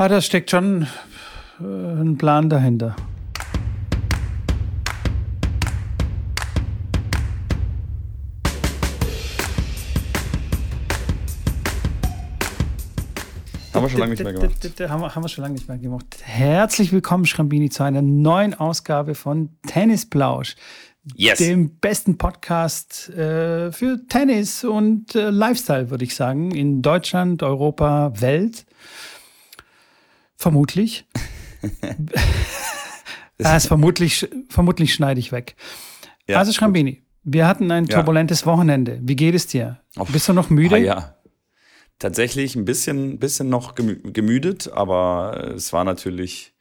Ah, da steckt schon äh, ein Plan dahinter. Haben wir schon lange nicht mehr gemacht. Haben wir, haben wir schon lange nicht mehr gemacht. Herzlich willkommen, Schrambini, zu einer neuen Ausgabe von Tennisplausch. Yes. Dem besten Podcast äh, für Tennis und äh, Lifestyle, würde ich sagen, in Deutschland, Europa, Welt. Vermutlich. das vermutlich, vermutlich schneide ich weg. Ja, also Schrambini, wir hatten ein Ja. turbulentes Wochenende. Wie geht es dir? Bist du noch müde? Ah, ja. Tatsächlich ein bisschen, bisschen noch gemü- gemüdet, aber es war natürlich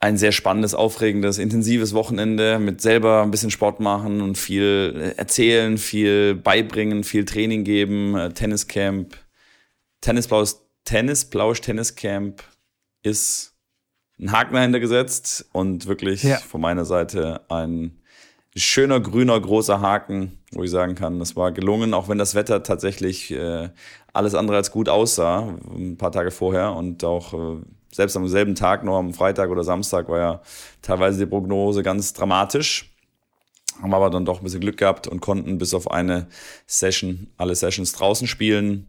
ein sehr spannendes, aufregendes, intensives Wochenende mit selber ein bisschen Sport machen und viel erzählen, viel beibringen, viel Training geben, äh, Tenniscamp, Tennisplausch, Tennisplausch, Tenniscamp ist ein Haken dahinter gesetzt und wirklich Ja. von meiner Seite ein schöner grüner großer Haken, wo ich sagen kann, das war gelungen, auch wenn das Wetter tatsächlich äh, alles andere als gut aussah, ein paar Tage vorher und auch äh, selbst am selben Tag noch am Freitag oder Samstag war ja teilweise die Prognose ganz dramatisch. Haben aber dann doch ein bisschen Glück gehabt und konnten bis auf eine Session, alle Sessions draußen spielen.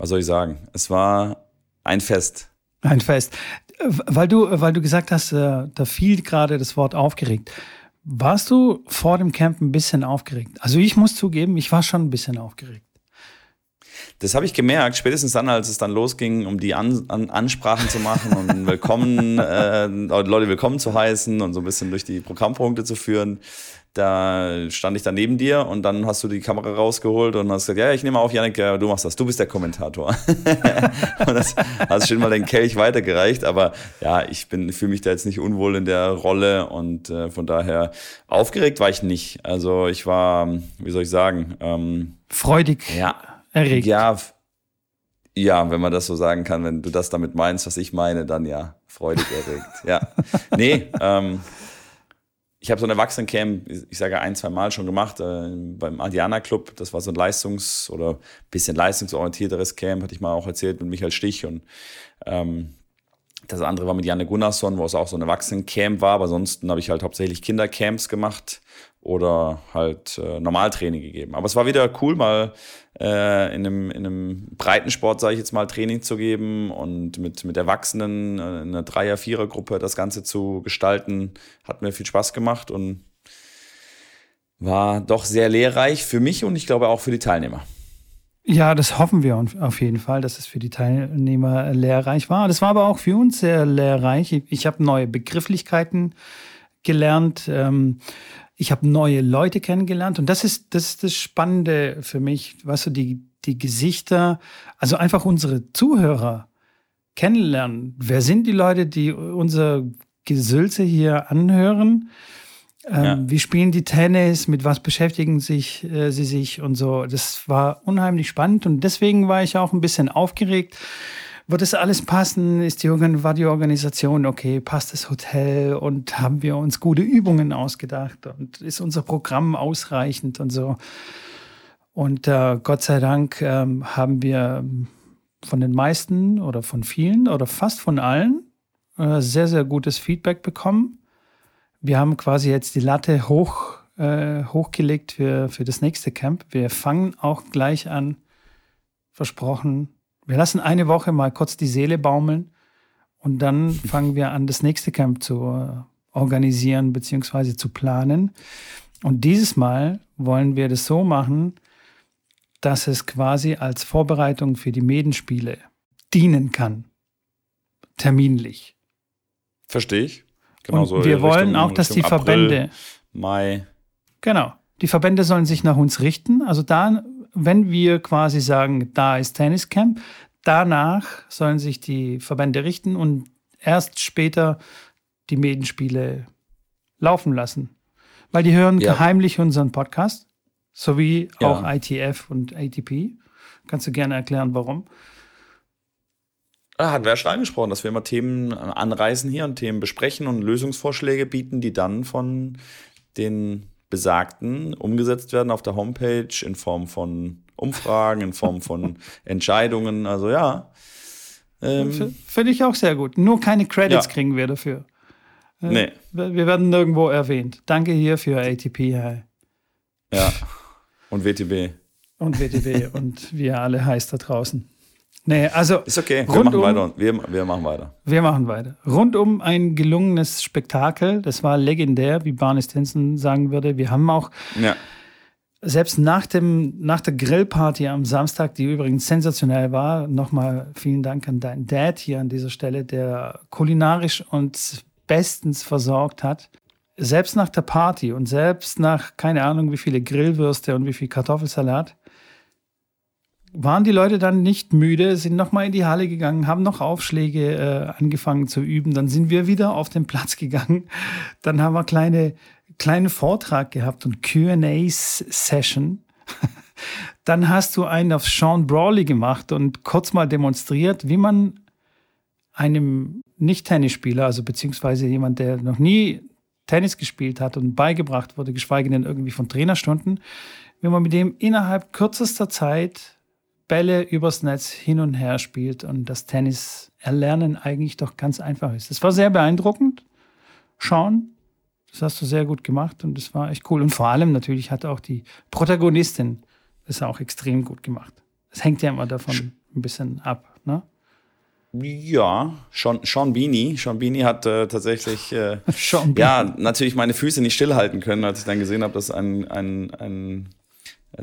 Was soll ich sagen? Es war ein Fest. Ein Fest. Weil du, weil du gesagt hast, äh, da fiel gerade das Wort aufgeregt. Warst du vor dem Camp ein bisschen aufgeregt? Also ich muss zugeben, ich war schon ein bisschen aufgeregt. Das habe ich gemerkt, spätestens dann, als es dann losging, um die An An Ansprachen zu machen und willkommen, äh, Leute willkommen zu heißen und so ein bisschen durch die Programmpunkte zu führen. Da stand ich dann neben dir und dann hast du die Kamera rausgeholt und hast gesagt, ja, ich nehme auf, Janik, du machst das, du bist der Kommentator. und das hast schon mal den Kelch weitergereicht, aber ja, ich bin, fühle mich da jetzt nicht unwohl in der Rolle und äh, von daher aufgeregt war ich nicht. Also ich war, wie soll ich sagen, ähm, Freudig ja, erregt. ja, ja, wenn man das so sagen kann, wenn du das damit meinst, was ich meine, dann ja, freudig erregt. ja. Nee, ähm, ich habe so ein Erwachsenencamp, ich sage ein, zwei Mal schon gemacht, äh, beim Adiana Club. Das war so ein leistungs- oder bisschen leistungsorientierteres Camp, hatte ich mal auch erzählt mit Michael Stich und ähm, das andere war mit Janne Gunnarsson, wo es auch so ein Erwachsenencamp war, aber ansonsten habe ich halt hauptsächlich Kindercamps gemacht oder halt äh, Normaltraining gegeben. Aber es war wieder cool, mal äh, in, einem, in einem Breitensport, sage ich jetzt mal, Training zu geben und mit, mit Erwachsenen äh, in einer Dreier-, Vierer-Gruppe das Ganze zu gestalten. Hat mir viel Spaß gemacht und war doch sehr lehrreich für mich und ich glaube auch für die Teilnehmer. Ja, das hoffen wir auf- jeden Fall, dass es für die Teilnehmer lehrreich war. Das war aber auch für uns sehr lehrreich. Ich- Ich habe neue Begrifflichkeiten gelernt. ähm, Ich habe neue Leute kennengelernt. Und das ist, das ist das Spannende für mich. Weißt du, die, die Gesichter, also einfach unsere Zuhörer kennenlernen. Wer sind die Leute, die unser Gesülze hier anhören? Ähm, Ja. Wie spielen die Tennis? Mit was beschäftigen sich, äh, sie sich und so? Das war unheimlich spannend und deswegen war ich auch ein bisschen aufgeregt. Wird das alles passen? Ist die, war die Organisation okay? Passt das Hotel? Und haben wir uns gute Übungen ausgedacht? Und ist unser Programm ausreichend und so? Und äh, Gott sei Dank ähm, haben wir von den meisten oder von vielen oder fast von allen äh, sehr, sehr gutes Feedback bekommen. Wir haben quasi jetzt die Latte hoch, äh, hochgelegt für, für das nächste Camp. Wir fangen auch gleich an, versprochen. Wir lassen eine Woche mal kurz die Seele baumeln und dann fangen wir an, das nächste Camp zu äh, organisieren bzw. zu planen. Und dieses Mal wollen wir das so machen, dass es quasi als Vorbereitung für die Medenspiele dienen kann. Terminlich. Verstehe ich. Genau und wir wollen auch, dass die Verbände, Mai. genau, die Verbände sollen sich nach uns richten. Also da, wenn wir quasi sagen, da ist Tenniscamp, danach sollen sich die Verbände richten und erst später die Medenspiele laufen lassen. Weil die hören Ja. heimlich unseren Podcast, sowie Ja. auch ITF und ATP. Kannst du gerne erklären, warum? Ah, hat wer schon angesprochen, dass wir immer Themen anreißen hier und Themen besprechen und Lösungsvorschläge bieten, die dann von den Besagten umgesetzt werden auf der Homepage in Form von Umfragen, in Form von Entscheidungen. Also ja, Ähm, Finde ich auch sehr gut. Nur keine Credits ja. kriegen wir dafür. Nee. Wir werden nirgendwo erwähnt. Danke hier für ATP. Ja. Und WTB. Und WTB und wie ihr alle heißt da draußen. Nee, also. Ist okay, wir machen weiter. Wir, wir machen weiter. Wir machen weiter. Rundum ein gelungenes Spektakel. Das war legendär, wie Barney Stinson sagen würde. Wir haben auch. Ja selbst nach, dem, nach der Grillparty am Samstag, die übrigens sensationell war, nochmal vielen Dank an deinen Dad hier an dieser Stelle, der kulinarisch uns bestens versorgt hat. Selbst nach der Party und selbst nach, keine Ahnung, wie viele Grillwürste und wie viel Kartoffelsalat, waren die Leute dann nicht müde, sind nochmal in die Halle gegangen, haben noch Aufschläge äh, angefangen zu üben. Dann sind wir wieder auf den Platz gegangen. Dann haben wir kleine kleinen Vortrag gehabt und QA-Session. Dann hast du einen auf Sean Brawley gemacht und kurz mal demonstriert, wie man einem Nicht-Tennisspieler, also beziehungsweise jemand, der noch nie Tennis gespielt hat und beigebracht wurde, geschweige denn irgendwie von Trainerstunden, wie man mit dem innerhalb kürzester Zeit Bälle übers Netz hin und her spielt und das Tennis erlernen eigentlich doch ganz einfach ist. Das war sehr beeindruckend. Sean, das hast du sehr gut gemacht und das war echt cool. Und vor allem natürlich hat auch die Protagonistin das auch extrem gut gemacht. Das hängt ja immer davon ein bisschen ab, ne? Ja, Sean, Sean Beanie. Sean Beanie hat äh, tatsächlich äh, ja natürlich meine Füße nicht stillhalten können, als ich dann gesehen habe, dass ein, ein, ein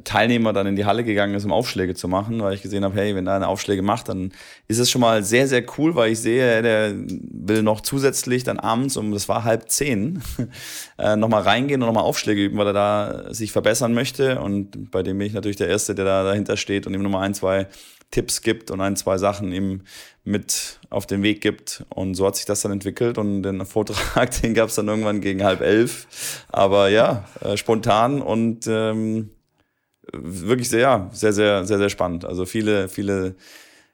Teilnehmer dann in die Halle gegangen ist, um Aufschläge zu machen, weil ich gesehen habe, hey, wenn er eine Aufschläge macht, dann ist es schon mal sehr, sehr cool, weil ich sehe, der will noch zusätzlich dann abends um, das war halb zehn, äh, nochmal reingehen und nochmal Aufschläge üben, weil er da sich verbessern möchte und bei dem bin ich natürlich der Erste, der da dahinter steht und ihm nochmal ein, zwei Tipps gibt und ein, zwei Sachen ihm mit auf den Weg gibt. Und so hat sich das dann entwickelt und den Vortrag, den gab es dann irgendwann gegen halb elf. Aber ja, äh, spontan und ähm, wirklich sehr, sehr, sehr, sehr, sehr spannend. Also viele, viele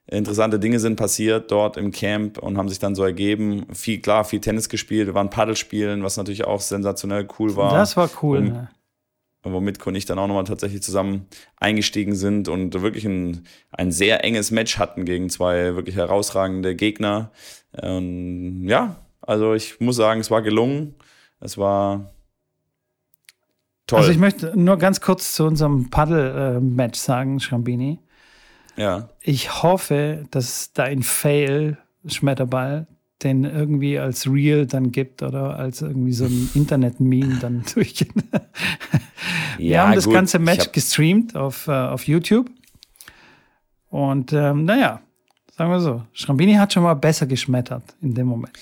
interessante Dinge sind passiert dort im Camp und haben sich dann so ergeben. Viel, klar, viel Tennis gespielt, wir waren Paddelspielen, was natürlich auch sensationell cool war. Das war cool. Um, ne? Womit Con ich dann auch nochmal tatsächlich zusammen eingestiegen sind und wirklich ein, ein sehr enges Match hatten gegen zwei wirklich herausragende Gegner. Und ja, also ich muss sagen, es war gelungen. Es war Toll. Also ich möchte nur ganz kurz zu unserem Paddle-Match sagen, Schrambini. Ja. Ich hoffe, dass dein Fail-Schmetterball den irgendwie als Real dann gibt oder als irgendwie so ein Internet-Meme dann durch. Wir ja, haben das gut. ganze Match gestreamt auf, uh, auf YouTube. Und ähm, naja, sagen wir so, Schrambini hat schon mal besser geschmettert in dem Moment.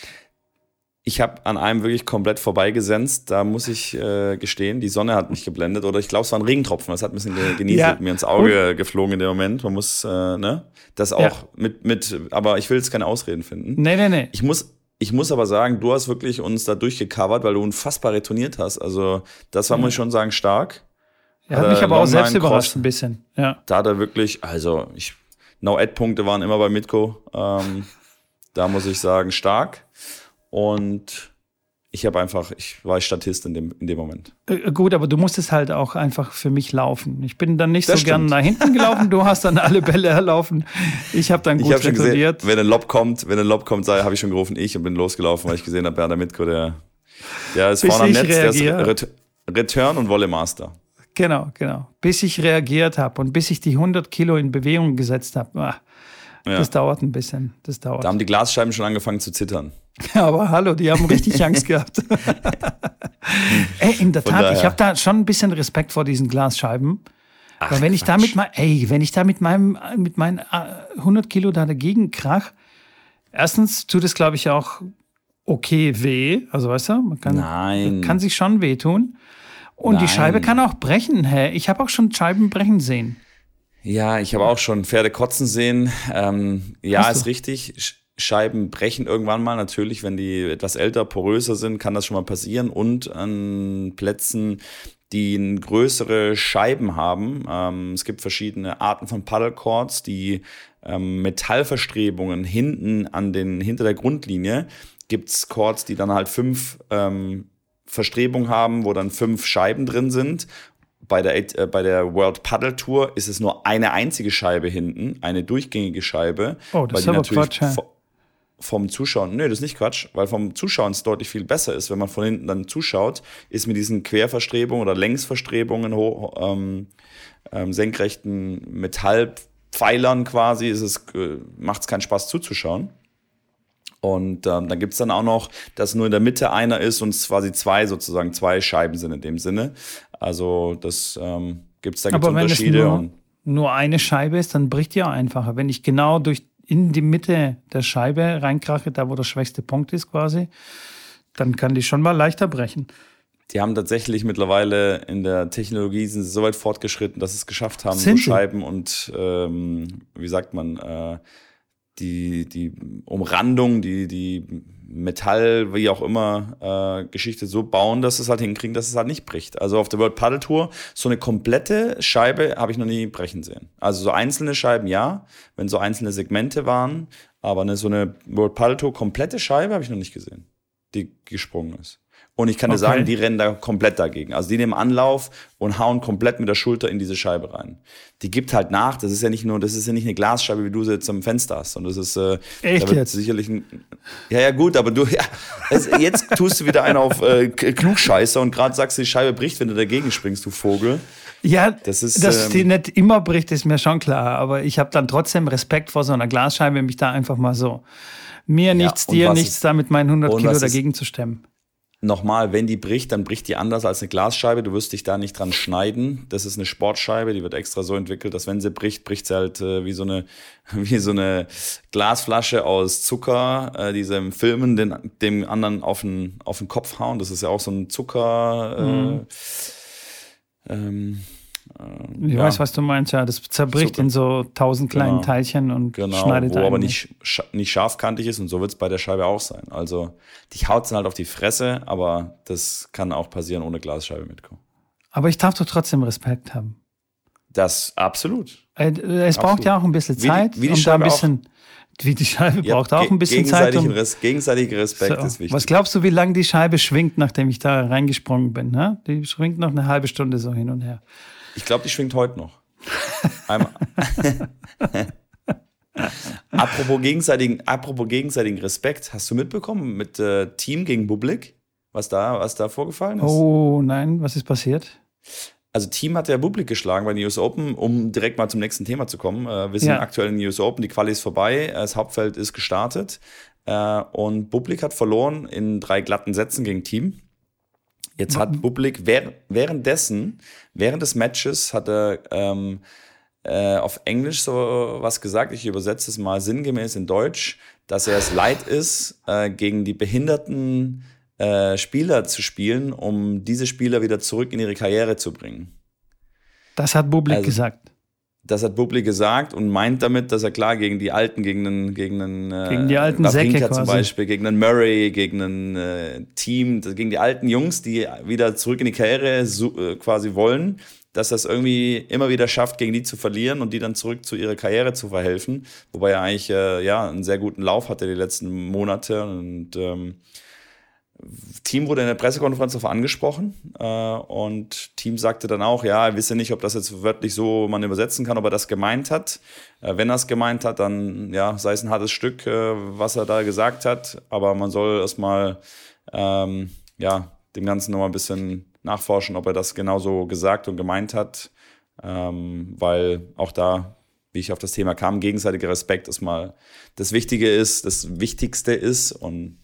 Ich habe an einem wirklich komplett vorbeigesenzt. Da muss ich äh, gestehen, die Sonne hat mich geblendet. Oder ich glaube, es war ein Regentropfen. Das hat ein bisschen genieselt, ja. mir ins Auge geflogen in dem Moment. Man muss, äh, ne? Das auch ja. mit, mit, aber ich will jetzt keine Ausreden finden. Nee, nee, nee. Ich muss, ich muss aber sagen, du hast wirklich uns da durchgecovert, weil du unfassbar retourniert hast. Also, das war, mhm. muss ich schon sagen, stark. Ja, hat mich aber auch selbst überrascht ein bisschen. Ja. Da hat er wirklich, also ich, No-Ad-Punkte waren immer bei Mitko. Ähm, da muss ich sagen, stark. Und ich habe einfach, ich war Statist in dem, in dem Moment. Äh, gut, aber du musstest halt auch einfach für mich laufen. Ich bin dann nicht das so stimmt. gern nach hinten gelaufen, du hast dann alle Bälle erlaufen. Ich habe dann gut ich hab gesehen, wenn ein Lob kommt, wenn ein Lob kommt, habe ich schon gerufen, ich und bin losgelaufen, weil ich gesehen habe, Berner Mitko, der, der ist Bis vorne am Netz, reagiere. der ist Return und Wolle Master. Genau, genau. Bis ich reagiert habe und bis ich die 100 Kilo in Bewegung gesetzt habe. Ah, ja. Das dauert ein bisschen. Das dauert. Da haben die Glasscheiben schon angefangen zu zittern. Aber hallo, die haben richtig Angst gehabt. ey, in der Tat, ich habe da schon ein bisschen Respekt vor diesen Glasscheiben. Ach, Weil wenn ich da mit mein, ey, wenn ich da mit meinem, mit meinen 100 äh, Kilo da dagegen krach, erstens tut es, glaube ich, auch okay weh. Also weißt du, man kann, Nein. kann sich schon wehtun. Und Nein. die Scheibe kann auch brechen. Hä? Ich habe auch schon Scheiben brechen sehen. Ja, ich habe auch schon Pferde kotzen sehen. Ähm, ja, ist richtig. Scheiben brechen irgendwann mal. Natürlich, wenn die etwas älter, poröser sind, kann das schon mal passieren. Und an Plätzen, die größere Scheiben haben. Ähm, es gibt verschiedene Arten von Paddlecords, die ähm, Metallverstrebungen hinten an den, hinter der Grundlinie gibt's Chords, die dann halt fünf ähm, Verstrebungen haben, wo dann fünf Scheiben drin sind bei der, äh, bei der World Paddle Tour ist es nur eine einzige Scheibe hinten, eine durchgängige Scheibe. Oh, das ist aber Quatsch. Ja. Vom Zuschauen, nö, das ist nicht Quatsch, weil vom Zuschauen es deutlich viel besser ist, wenn man von hinten dann zuschaut, ist mit diesen Querverstrebungen oder Längsverstrebungen, ähm, ähm, senkrechten Metallpfeilern quasi, ist es, äh, macht es keinen Spaß zuzuschauen. Und ähm, dann gibt's dann auch noch, dass nur in der Mitte einer ist und es quasi zwei sozusagen, zwei Scheiben sind in dem Sinne. Also das ähm, gibt's da gibt's Aber Unterschiede. Wenn es nur, nur eine Scheibe ist, dann bricht die auch einfacher. Wenn ich genau durch in die Mitte der Scheibe reinkrache, da wo der schwächste Punkt ist quasi, dann kann die schon mal leichter brechen. die haben tatsächlich mittlerweile in der Technologie sind sie so weit fortgeschritten, dass sie es geschafft haben, so? Scheiben und ähm, wie sagt man, äh, die, die Umrandung, die, die Metall, wie auch immer, äh, Geschichte so bauen, dass es halt hinkriegen, dass es halt nicht bricht. Also auf der World Paddle Tour, so eine komplette Scheibe habe ich noch nie brechen sehen. Also so einzelne Scheiben, ja, wenn so einzelne Segmente waren, aber eine, so eine World Paddle Tour komplette Scheibe habe ich noch nicht gesehen, die gesprungen ist. Und ich kann dir Okay. sagen, die rennen da komplett dagegen. Also die nehmen Anlauf und hauen komplett mit der Schulter in diese Scheibe rein. Die gibt halt nach. Das ist ja nicht nur, das ist ja nicht eine Glasscheibe, wie du sie jetzt am Fenster hast. Und das ist äh, Echt da jetzt? sicherlich ein. Ja, ja, gut, aber du, ja, es, jetzt tust du wieder einen auf äh, Klugscheißer und gerade sagst, die Scheibe bricht, wenn du dagegen springst, du Vogel. Ja, Das ist, dass ähm, die nicht immer bricht, ist mir schon klar. Aber ich habe dann trotzdem Respekt vor so einer Glasscheibe, mich da einfach mal so mir nichts, dir nichts, ist- da mit meinen 100 und Kilo ist- dagegen zu stemmen. Nochmal, wenn die bricht, dann bricht die anders als eine Glasscheibe. Du wirst dich da nicht dran schneiden. Das ist eine Sportscheibe, die wird extra so entwickelt, dass wenn sie bricht, bricht sie halt äh, wie so eine wie so eine Glasflasche aus Zucker, äh, die sie im Filmen den, dem anderen auf den, auf den Kopf hauen. Das ist ja auch so ein Zucker. Äh, ähm, Ich ja. weiß, was du meinst, ja. Das zerbricht Zucker. in so tausend kleinen Genau. Teilchen und Genau, schneidet wo einen. aber nicht, nicht scharfkantig ist und so wird es bei der Scheibe auch sein. Also die haut dann halt auf die Fresse, aber das kann auch passieren ohne Glasscheibe mitkommen. Aber ich darf doch trotzdem Respekt haben. Das absolut. Äh, Es braucht Absolut. ja auch ein bisschen Wie die- Zeit. wie die und da ein Scheibe auch. bisschen, wie die Scheibe Ja, braucht auch ge- ein bisschen Zeit. Um, Res gegenseitiger Respekt so. ist wichtig. Was glaubst du, wie lange die Scheibe schwingt, nachdem ich da reingesprungen bin? Ne? Die schwingt noch eine halbe Stunde so hin und her. Ich glaube, die schwingt heute noch. Einmal. apropos, gegenseitigen, apropos gegenseitigen Respekt, hast du mitbekommen mit äh, Team gegen Publik, was da, was da vorgefallen ist? Oh nein, was ist passiert? Also Team hat ja Publik geschlagen bei den US Open, um direkt mal zum nächsten Thema zu kommen. Äh, wir sind Ja. aktuell in den US Open, die Quali ist vorbei, das Hauptfeld ist gestartet äh, und Publik hat verloren in drei glatten Sätzen gegen Team. Jetzt hat Publik währ währenddessen, während des Matches, hat er ähm, äh, auf Englisch so was gesagt, ich übersetze es mal sinngemäß in Deutsch, dass er es leid ist, äh, gegen die behinderten äh, Spieler zu spielen, um diese Spieler wieder zurück in ihre Karriere zu bringen. Das hat Bublik Also- gesagt. Das hat Bublik gesagt und meint damit, dass er klar gegen die Alten, gegen einen, gegen einen äh, Gegen die alten Säcke zum quasi. Beispiel, gegen einen Murray, gegen ein äh, Team, das- gegen die alten Jungs, die wieder zurück in die Karriere so, äh, quasi wollen, dass er es irgendwie immer wieder schafft, gegen die zu verlieren und die dann zurück zu ihrer Karriere zu verhelfen. Wobei er eigentlich äh, ja einen sehr guten Lauf hatte die letzten Monate und ähm, Team wurde in der Pressekonferenz darauf angesprochen äh, und Team sagte dann auch, ja, er wisse nicht, ob das jetzt wörtlich so man übersetzen kann, ob er das gemeint hat. Äh, wenn er es gemeint hat, dann ja, sei es ein hartes Stück, äh, was er da gesagt hat, aber man soll erstmal ähm, ja, dem Ganzen nochmal ein bisschen nachforschen, ob er das genauso gesagt und gemeint hat, ähm, weil auch da, wie ich auf das Thema kam, gegenseitiger Respekt erstmal das Wichtige ist, das Wichtigste ist und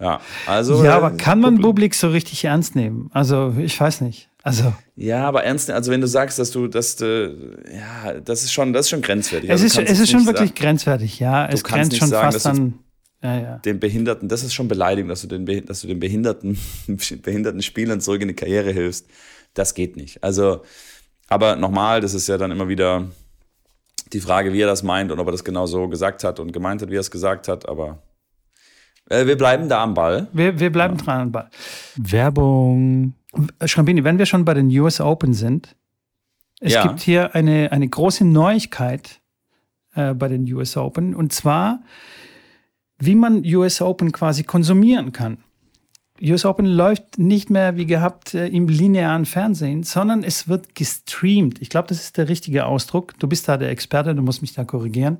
ja, also. ja, äh, aber kann man Bublik so richtig ernst nehmen? Also, ich weiß nicht. Also, Ja, aber ernst, also wenn du sagst, dass du, dass du, ja, das ist schon, das ist schon grenzwertig. es Also ist, kannst es ist schon wirklich sagen, grenzwertig, ja. Es grenzt schon sagen, fast an. Ja, ja. den Behinderten, das ist schon Beleidigung, dass du den, dass du den behinderten, behinderten Spielern zurück in die Karriere hilfst. Das geht nicht. Also, aber nochmal, das ist ja dann immer wieder die Frage, wie er das meint und ob er das genau so gesagt hat und gemeint hat, wie er es gesagt hat. Aber äh, wir bleiben da am Ball. Wir, wir bleiben dran am Ball. Werbung. Schrambini, wenn wir schon bei den US Open sind, es Ja. gibt hier eine, eine große Neuigkeit äh, bei den US Open und zwar, wie man US Open quasi konsumieren kann. US Open läuft nicht mehr wie gehabt äh, im linearen Fernsehen, sondern es wird gestreamt. Ich glaube, das ist der richtige Ausdruck. Du bist da der Experte, du musst mich da korrigieren,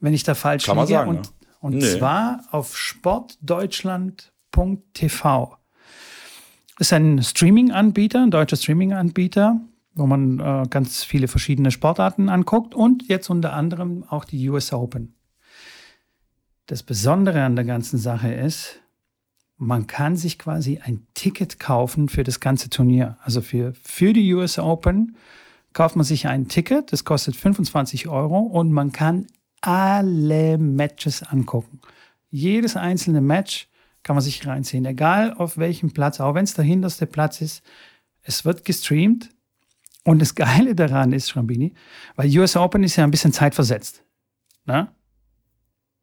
wenn ich da falsch Kann man liege. sagen, und ja. Und Nee. zwar auf sportdeutschland.tv. Ist ein Streaming-Anbieter, ein deutscher Streaming-Anbieter, wo man äh, ganz viele verschiedene Sportarten anguckt und jetzt unter anderem auch die US Open. Das Besondere an der ganzen Sache ist, man kann sich quasi ein Ticket kaufen für das ganze Turnier. Also für, für die US Open kauft man sich ein Ticket, das kostet 25 Euro und man kann alle Matches angucken. Jedes einzelne Match kann man sich reinziehen, egal auf welchem Platz, auch wenn es der hinterste Platz ist. Es wird gestreamt und das Geile daran ist, Schrambini, weil US Open ist ja ein bisschen zeitversetzt. Ne?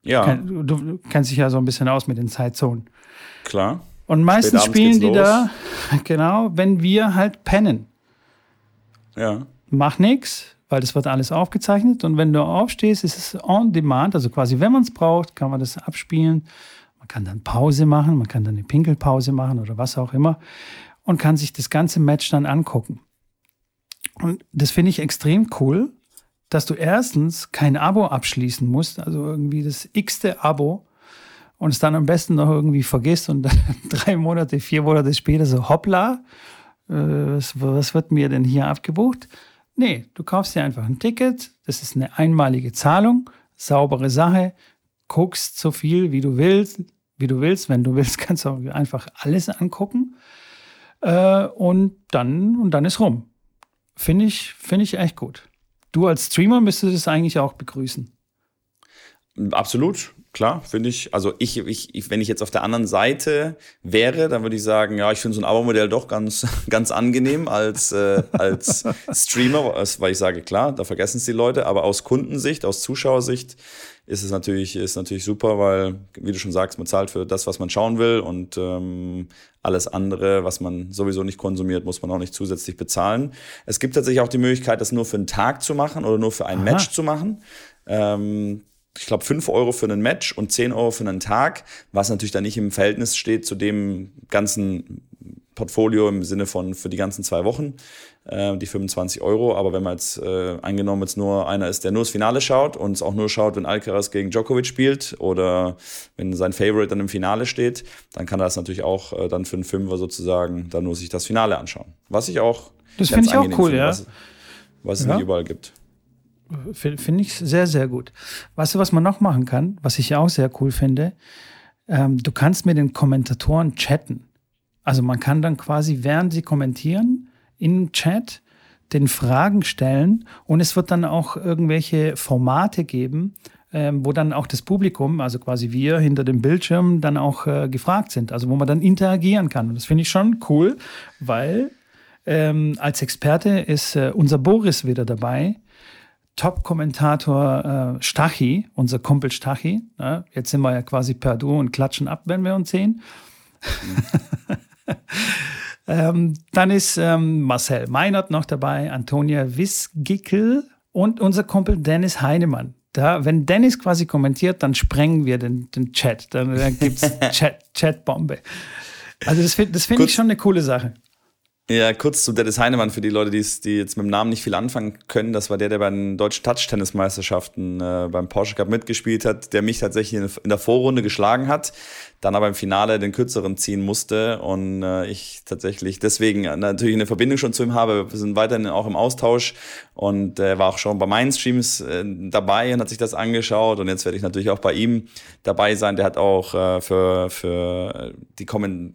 Ja, Du, du kennst dich ja so ein bisschen aus mit den Zeitzonen. klar. Und meistens spielen die los. da, genau, wenn wir halt pennen. Ja. Mach nix, weil das wird alles aufgezeichnet. Und wenn du aufstehst, ist es on demand, also quasi, wenn man es braucht, kann man das abspielen. Man kann dann Pause machen, man kann dann eine Pinkelpause machen oder was auch immer und kann sich das ganze Match dann angucken. Und das finde ich extrem cool, dass du erstens kein Abo abschließen musst, also irgendwie das x-te Abo und es dann am besten noch irgendwie vergisst und dann drei Monate, vier Monate später so hoppla, äh, was, was wird mir denn hier abgebucht? Nee, du kaufst dir einfach ein Ticket, das ist eine einmalige Zahlung, saubere Sache, guckst so viel, wie du willst, wie du willst. Wenn du willst, kannst du auch einfach alles angucken. Äh, und, dann, und dann ist rum. Finde ich, finde ich echt gut. Du als Streamer müsstest es eigentlich auch begrüßen. Absolut, klar, finde ich. Also ich, ich, ich, wenn ich jetzt auf der anderen Seite wäre, dann würde ich sagen, ja, ich finde so ein Abo-Modell doch ganz, ganz angenehm als, äh, als Streamer, weil ich sage, klar, da vergessen es die Leute, aber aus Kundensicht, aus Zuschauersicht ist es natürlich, ist natürlich super, weil, wie du schon sagst, man zahlt für das, was man schauen will und ähm, alles andere, was man sowieso nicht konsumiert, muss man auch nicht zusätzlich bezahlen. Es gibt tatsächlich auch die Möglichkeit, das nur für einen Tag zu machen oder nur für ein Aha. Match zu machen. Ähm, ich glaube, 5 Euro für einen Match und 10 Euro für einen Tag, was natürlich dann nicht im Verhältnis steht zu dem ganzen Portfolio im Sinne von für die ganzen zwei Wochen, äh, die 25 Euro. Aber wenn man jetzt äh, eingenommen jetzt nur einer ist, der nur das Finale schaut und es auch nur schaut, wenn Alcaraz gegen Djokovic spielt oder wenn sein Favorite dann im Finale steht, dann kann er das natürlich auch äh, dann für einen Fünfer sozusagen dann nur sich das Finale anschauen. Was ich auch Das finde ich auch cool, finde, ja. Was, was es Ja. nicht überall gibt. Finde ich sehr, sehr gut. Weißt du, was man noch machen kann, was ich auch sehr cool finde? Ähm, du kannst mit den Kommentatoren chatten. Also man kann dann quasi, während sie kommentieren, im Chat den Fragen stellen und es wird dann auch irgendwelche Formate geben, ähm, wo dann auch das Publikum, also quasi wir hinter dem Bildschirm, dann auch äh, gefragt sind. Also wo man dann interagieren kann. Und das finde ich schon cool, weil ähm, als Experte ist äh, unser Boris wieder dabei. Top-Kommentator äh, Stachi, unser Kumpel Stachi. Ne? Jetzt sind wir ja quasi per Du und klatschen ab, wenn wir uns sehen. ähm, dann ist ähm, Marcel Meinert noch dabei, Antonia Wisgickel und unser Kumpel Dennis Heinemann. Da, wenn Dennis quasi kommentiert, dann sprengen wir den, den Chat. Dann, dann gibt es Chat, Chatbombe. Also das finde das find ich schon eine coole Sache. Ja, kurz zu Dennis Heinemann für die Leute, die, die jetzt mit dem Namen nicht viel anfangen können. Das war der, der bei den deutschen Touch-Tennis-Meisterschaften äh, beim Porsche Cup mitgespielt hat, der mich tatsächlich in, der Vorrunde geschlagen hat, dann aber im Finale den kürzeren ziehen musste und äh, ich tatsächlich deswegen natürlich eine Verbindung schon zu ihm habe. Wir sind weiterhin auch im Austausch und er war auch schon bei meinen Streams äh, dabei und hat sich das angeschaut und jetzt werde ich natürlich auch bei ihm dabei sein. Der hat auch äh, für, für die Kommen,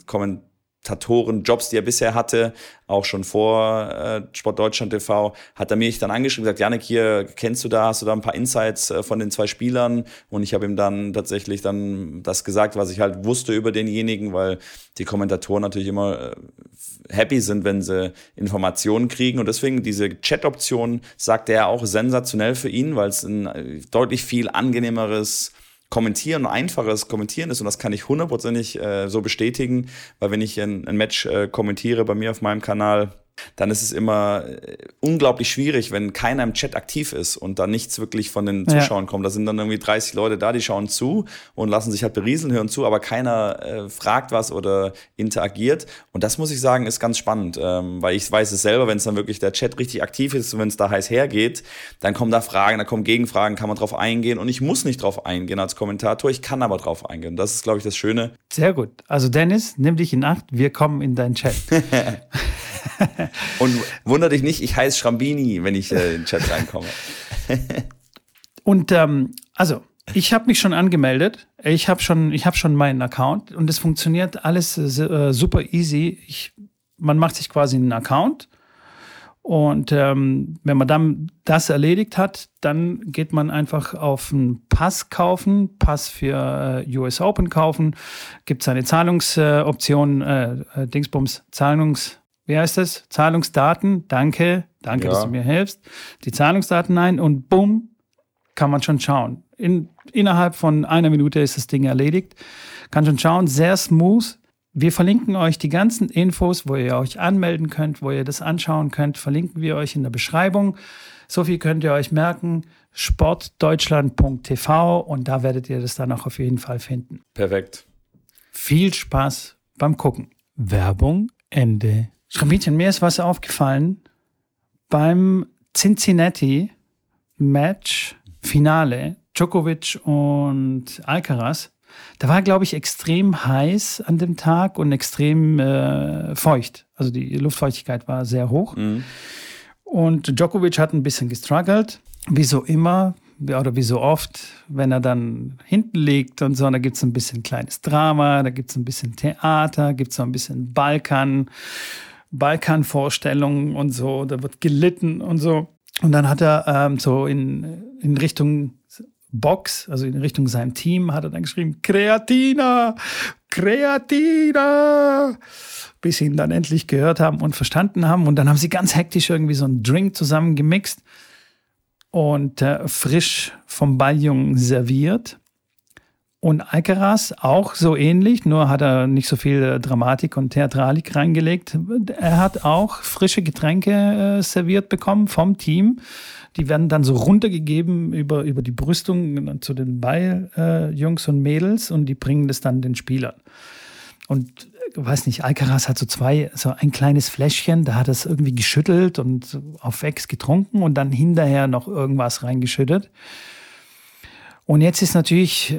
Kommen Kommentatoren-Jobs, die er bisher hatte, auch schon vor äh, Sport Deutschland TV, hat er mich dann angeschrieben und gesagt, Janik, hier kennst du da, hast du da ein paar Insights äh, von den zwei Spielern? Und ich habe ihm dann tatsächlich dann das gesagt, was ich halt wusste über denjenigen, weil die Kommentatoren natürlich immer äh, happy sind, wenn sie Informationen kriegen. Und deswegen diese Chat-Option, sagt er auch, sensationell für ihn, weil es ein äh, deutlich viel angenehmeres Kommentieren, einfaches Kommentieren ist und das kann ich hundertprozentig äh, so bestätigen, weil wenn ich ein, ein Match äh, kommentiere bei mir auf meinem Kanal, dann ist es immer äh, unglaublich schwierig, wenn keiner im Chat aktiv ist und da nichts wirklich von den Zuschauern ja. kommt. Da sind dann irgendwie 30 Leute da, die schauen zu und lassen sich halt berieseln, hören zu, aber keiner äh, fragt was oder interagiert. Und das muss ich sagen, ist ganz spannend, ähm, weil ich weiß es selber, wenn es dann wirklich der Chat richtig aktiv ist und wenn es da heiß hergeht, dann kommen da Fragen, da kommen Gegenfragen, kann man drauf eingehen und ich muss nicht drauf eingehen als Kommentator, ich kann aber drauf eingehen. Das ist, glaube ich, das Schöne. Sehr gut. Also Dennis, nimm dich in Acht, wir kommen in deinen Chat. Und wunder dich nicht, ich heiße Schrambini, wenn ich äh, in den Chat reinkomme. und ähm, also, ich habe mich schon angemeldet. Ich habe schon, ich habe schon meinen Account und es funktioniert alles äh, super easy. Ich, man macht sich quasi einen Account und ähm, wenn man dann das erledigt hat, dann geht man einfach auf einen Pass kaufen, Pass für äh, US Open kaufen, gibt es eine Zahlungsoption, äh, äh, Dingsbums, Zahlungs, wie heißt das? Zahlungsdaten, danke, danke, ja. dass du mir hilfst. Die Zahlungsdaten ein und bumm, kann man schon schauen. In, innerhalb von einer Minute ist das Ding erledigt. Kann schon schauen, sehr smooth. Wir verlinken euch die ganzen Infos, wo ihr euch anmelden könnt, wo ihr das anschauen könnt, verlinken wir euch in der Beschreibung. So viel könnt ihr euch merken, sportdeutschland.tv und da werdet ihr das dann auch auf jeden Fall finden. Perfekt. Viel Spaß beim Gucken. Werbung Ende. Schramitchen, mir ist was aufgefallen beim Cincinnati Match Finale Djokovic und Alcaraz. Da war, glaube ich, extrem heiß an dem Tag und extrem äh, feucht. Also die Luftfeuchtigkeit war sehr hoch. Mhm. Und Djokovic hat ein bisschen gestruggelt, wie so immer oder wie so oft, wenn er dann hinten liegt und so, da gibt es ein bisschen kleines Drama, da gibt es ein bisschen Theater, gibt es so ein bisschen Balkan. Balkanvorstellungen und so, da wird gelitten und so. Und dann hat er ähm, so in, in Richtung Box, also in Richtung seinem Team, hat er dann geschrieben, Kreatina, Kreatina, bis sie ihn dann endlich gehört haben und verstanden haben. Und dann haben sie ganz hektisch irgendwie so einen Drink zusammengemixt und äh, frisch vom Balljungen serviert. Und Alcaraz auch so ähnlich, nur hat er nicht so viel Dramatik und Theatralik reingelegt. Er hat auch frische Getränke äh, serviert bekommen vom Team. Die werden dann so runtergegeben über, über die Brüstung zu den Balljungs äh, und Mädels und die bringen das dann den Spielern. Und äh, weiß nicht, Alcaraz hat so zwei, so ein kleines Fläschchen, da hat er es irgendwie geschüttelt und auf Ex getrunken und dann hinterher noch irgendwas reingeschüttet. Und jetzt ist natürlich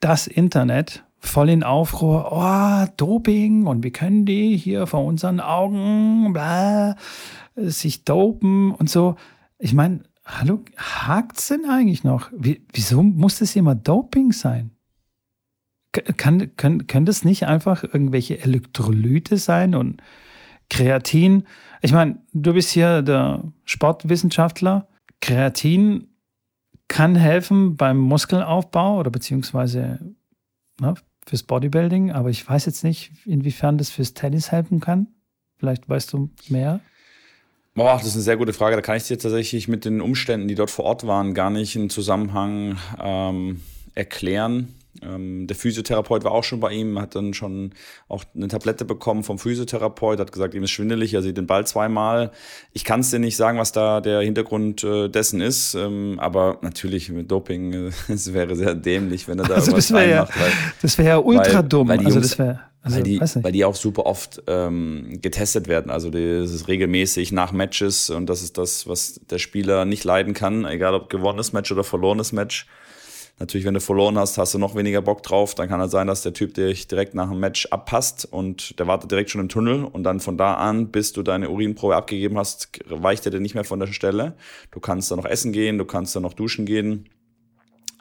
das Internet voll in Aufruhr, oh, Doping und wie können die hier vor unseren Augen bla, sich dopen und so. Ich meine, hallo, hakt's denn eigentlich noch? Wie, wieso muss das immer Doping sein? Kann, können, können das nicht einfach irgendwelche Elektrolyte sein und Kreatin? Ich meine, du bist hier der Sportwissenschaftler. Kreatin kann helfen beim Muskelaufbau oder beziehungsweise ne, fürs Bodybuilding, aber ich weiß jetzt nicht, inwiefern das fürs Tennis helfen kann. Vielleicht weißt du mehr. Boah, das ist eine sehr gute Frage. Da kann ich dir tatsächlich mit den Umständen, die dort vor Ort waren, gar nicht einen Zusammenhang ähm, erklären. Ähm, der Physiotherapeut war auch schon bei ihm, hat dann schon auch eine Tablette bekommen vom Physiotherapeut, hat gesagt, ihm ist schwindelig, er sieht den Ball zweimal. Ich kann es dir nicht sagen, was da der Hintergrund äh, dessen ist, ähm, aber natürlich mit Doping, äh, es wäre sehr dämlich, wenn er da also irgendwas das ja, weil, Das wäre ja ultra weil, dumm. Weil also Jungs, das wär, also, weil, die, weil die auch super oft ähm, getestet werden. Also das ist regelmäßig nach Matches und das ist das, was der Spieler nicht leiden kann, egal ob gewonnenes Match oder verlorenes Match Natürlich, wenn du verloren hast, hast du noch weniger Bock drauf. Dann kann es sein, dass der Typ dich direkt nach dem Match abpasst und der wartet direkt schon im Tunnel und dann von da an, bis du deine Urinprobe abgegeben hast, weicht er dir nicht mehr von der Stelle. Du kannst dann noch essen gehen, du kannst dann noch duschen gehen.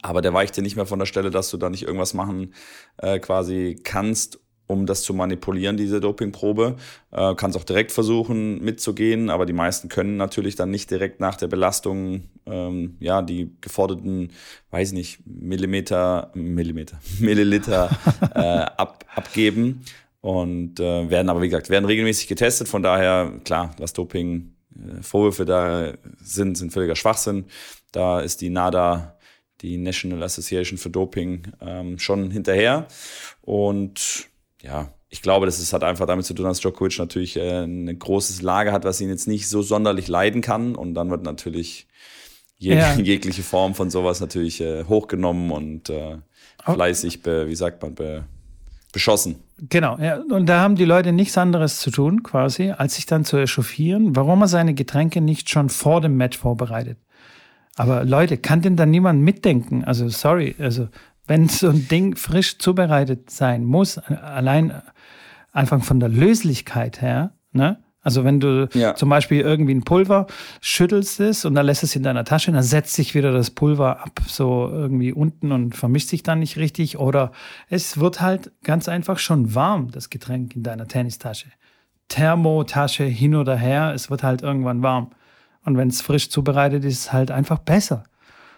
Aber der weicht dir nicht mehr von der Stelle, dass du da nicht irgendwas machen äh, quasi kannst, um das zu manipulieren, diese Dopingprobe. Äh, kannst auch direkt versuchen mitzugehen, aber die meisten können natürlich dann nicht direkt nach der Belastung ähm, ja die geforderten, weiß nicht, Millimeter, Millimeter, Milliliter äh, ab, abgeben und äh, werden aber wie gesagt werden regelmäßig getestet. Von daher klar, was Doping äh, Vorwürfe da sind, sind völliger Schwachsinn. Da ist die NADA, die National Association for Doping, ähm, schon hinterher und ja, ich glaube, das hat einfach damit zu tun, dass Djokovic natürlich äh, ein großes Lager hat, was ihn jetzt nicht so sonderlich leiden kann. Und dann wird natürlich jeg ja. jegliche Form von sowas natürlich äh, hochgenommen und äh, fleißig, be, wie sagt man, be, beschossen. Genau, ja. und da haben die Leute nichts anderes zu tun, quasi, als sich dann zu echauffieren, warum er seine Getränke nicht schon vor dem Match vorbereitet. Aber Leute, kann denn da niemand mitdenken? Also, sorry, also, wenn so ein Ding frisch zubereitet sein muss, allein einfach von der Löslichkeit her, ne? Also wenn du ja. zum Beispiel irgendwie ein Pulver schüttelst es und dann lässt es in deiner Tasche, dann setzt sich wieder das Pulver ab, so irgendwie unten und vermischt sich dann nicht richtig. Oder es wird halt ganz einfach schon warm, das Getränk in deiner Tennistasche. Thermotasche hin oder her, es wird halt irgendwann warm. Und wenn es frisch zubereitet ist, ist es halt einfach besser.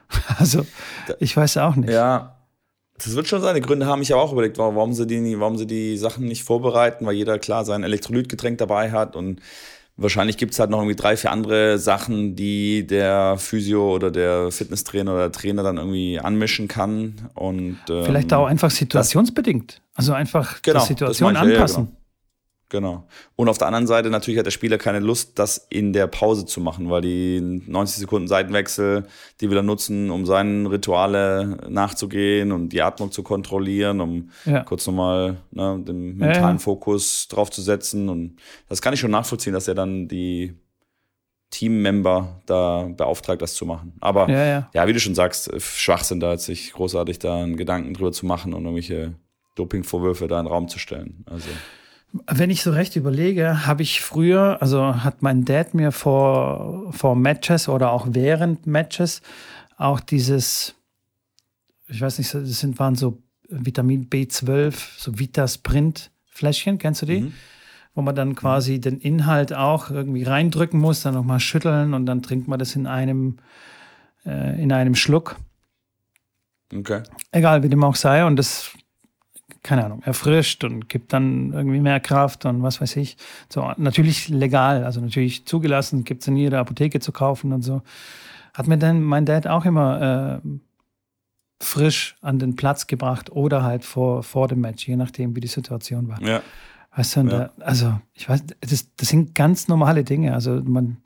Also, ich weiß auch nicht. Ja, das wird schon seine Gründe haben. Ich habe auch überlegt, warum sie, die, warum sie die Sachen nicht vorbereiten, weil jeder klar sein Elektrolytgetränk dabei hat und wahrscheinlich gibt es halt noch irgendwie drei, vier andere Sachen, die der Physio oder der Fitnesstrainer oder der Trainer dann irgendwie anmischen kann. Und, ähm, Vielleicht auch einfach situationsbedingt. Also einfach genau, die Situation anpassen. Ja, genau. Genau. Und auf der anderen Seite natürlich hat der Spieler keine Lust, das in der Pause zu machen, weil die 90 Sekunden Seitenwechsel, die will er nutzen, um seinen Rituale nachzugehen und die Atmung zu kontrollieren, um ja. kurz nochmal ne, den mentalen ja, Fokus drauf zu setzen. Und das kann ich schon nachvollziehen, dass er dann die Teammember da beauftragt, das zu machen. Aber ja, ja. wie du schon sagst, Schwachsinn da, jetzt sich großartig da einen Gedanken drüber zu machen und irgendwelche Dopingvorwürfe da in den Raum zu stellen. Also. Wenn ich so recht überlege, habe ich früher, also hat mein Dad mir vor, vor Matches oder auch während Matches auch dieses, ich weiß nicht, das sind, waren so Vitamin B12, so Vita Sprint Fläschchen, kennst du die? Mhm. Wo man dann quasi den Inhalt auch irgendwie reindrücken muss, dann nochmal schütteln und dann trinkt man das in einem, äh, in einem Schluck. Okay. Egal, wie dem auch sei. Und das keine Ahnung, erfrischt und gibt dann irgendwie mehr Kraft und was weiß ich. So, natürlich legal, also natürlich zugelassen, gibt es in jeder Apotheke zu kaufen und so. Hat mir dann mein Dad auch immer äh, frisch an den Platz gebracht oder halt vor, vor dem Match, je nachdem, wie die Situation war. Ja. Weißt du, ja. da, also ich weiß, das, das sind ganz normale Dinge. Also man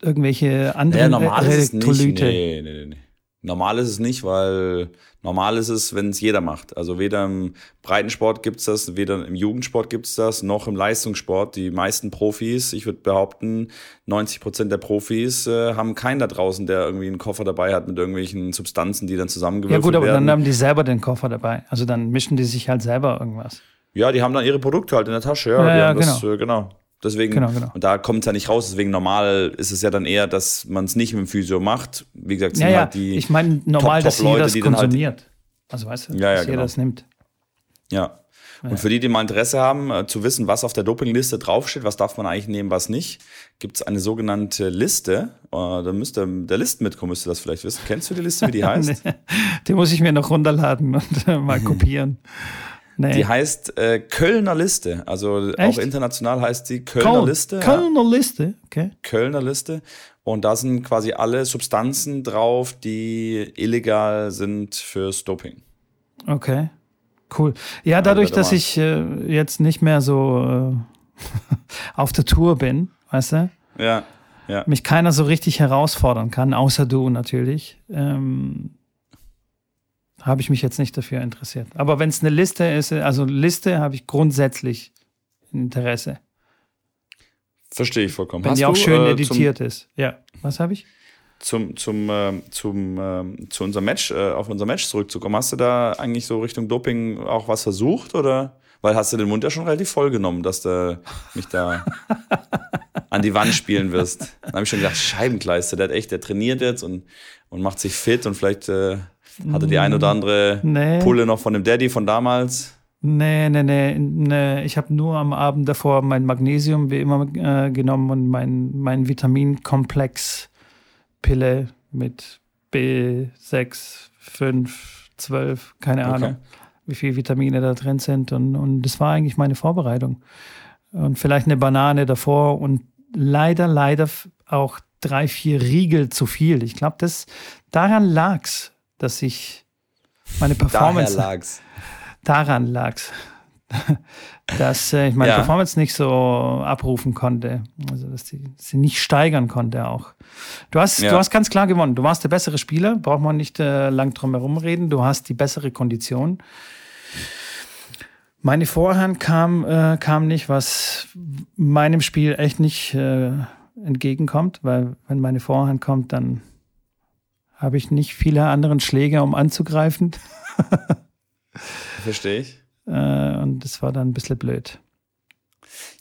irgendwelche anderen ja, normal Elektrolyte. Nee, nee, nee. Normal ist es nicht, weil normal ist es, wenn es jeder macht. Also weder im Breitensport gibt's das, weder im Jugendsport gibt's das, noch im Leistungssport. Die meisten Profis, ich würde behaupten, 90 Prozent der Profis äh, haben keinen da draußen, der irgendwie einen Koffer dabei hat mit irgendwelchen Substanzen, die dann zusammengewürfelt werden. Ja gut, aber werden. dann haben die selber den Koffer dabei. Also dann mischen die sich halt selber irgendwas. Ja, die haben dann ihre Produkte halt in der Tasche. Ja, ja, ja genau. Das, äh, genau. Deswegen, genau, genau. und da kommt es ja nicht raus. Deswegen normal ist es ja dann eher, dass man es nicht mit dem Physio macht. Wie gesagt, sind ja, halt die. Ich meine, normal, Top, dass jeder das halt konsumiert. Halt, also weißt du, ja, ja, dass genau. jeder das nimmt. Ja. Und für die, die mal Interesse haben, äh, zu wissen, was auf der Dopingliste draufsteht, was darf man eigentlich nehmen, was nicht, gibt es eine sogenannte Liste. Äh, da müsste der Listen mitkommen, müsste das vielleicht wissen. Kennst du die Liste, wie die heißt? nee, die muss ich mir noch runterladen und mal kopieren. Nee. Die heißt äh, Kölner Liste. Also Echt? auch international heißt sie Kölner Köln. Liste. Kölner ja. Liste, okay. Kölner Liste. Und da sind quasi alle Substanzen drauf, die illegal sind fürs Doping. Okay, cool. Ja, dadurch, dass ich äh, jetzt nicht mehr so äh, auf der Tour bin, weißt du? Ja, ja. Mich keiner so richtig herausfordern kann, außer du natürlich. Ähm, habe ich mich jetzt nicht dafür interessiert. Aber wenn es eine Liste ist, also Liste habe ich grundsätzlich Interesse. Verstehe ich vollkommen. Wenn Hast die auch schön äh, editiert ist. Ja, was habe ich? Zum, zum, äh, zum, äh, zu unserem Match, äh, auf unser Match zurückzukommen, hast du da eigentlich so Richtung Doping auch was versucht oder? Weil hast du den Mund ja schon relativ voll genommen, dass du mich da an die Wand spielen wirst. Dann habe ich schon gedacht, Scheibenkleister, der hat echt, der trainiert jetzt und, und macht sich fit und vielleicht äh, hatte die ein oder andere nee. Pulle noch von dem Daddy von damals? Nee, nee, nee. nee. Ich habe nur am Abend davor mein Magnesium wie immer äh, genommen und mein, mein Vitaminkomplex-Pille mit B6, 5, 12, keine okay. Ahnung, wie viele Vitamine da drin sind. Und, und das war eigentlich meine Vorbereitung. Und vielleicht eine Banane davor und leider, leider auch drei, vier Riegel zu viel. Ich glaube, daran lag es dass ich meine Performance. Lag's. Daran lag's. dass äh, ich meine ja. Performance nicht so abrufen konnte. Also, dass sie, sie nicht steigern konnte auch. Du hast, ja. du hast ganz klar gewonnen. Du warst der bessere Spieler, braucht man nicht äh, lang drum herum reden. Du hast die bessere Kondition. Meine Vorhand kam, äh, kam nicht, was meinem Spiel echt nicht äh, entgegenkommt, weil wenn meine Vorhand kommt, dann habe ich nicht viele anderen Schläge, um anzugreifen. Verstehe ich. Äh, und das war dann ein bisschen blöd.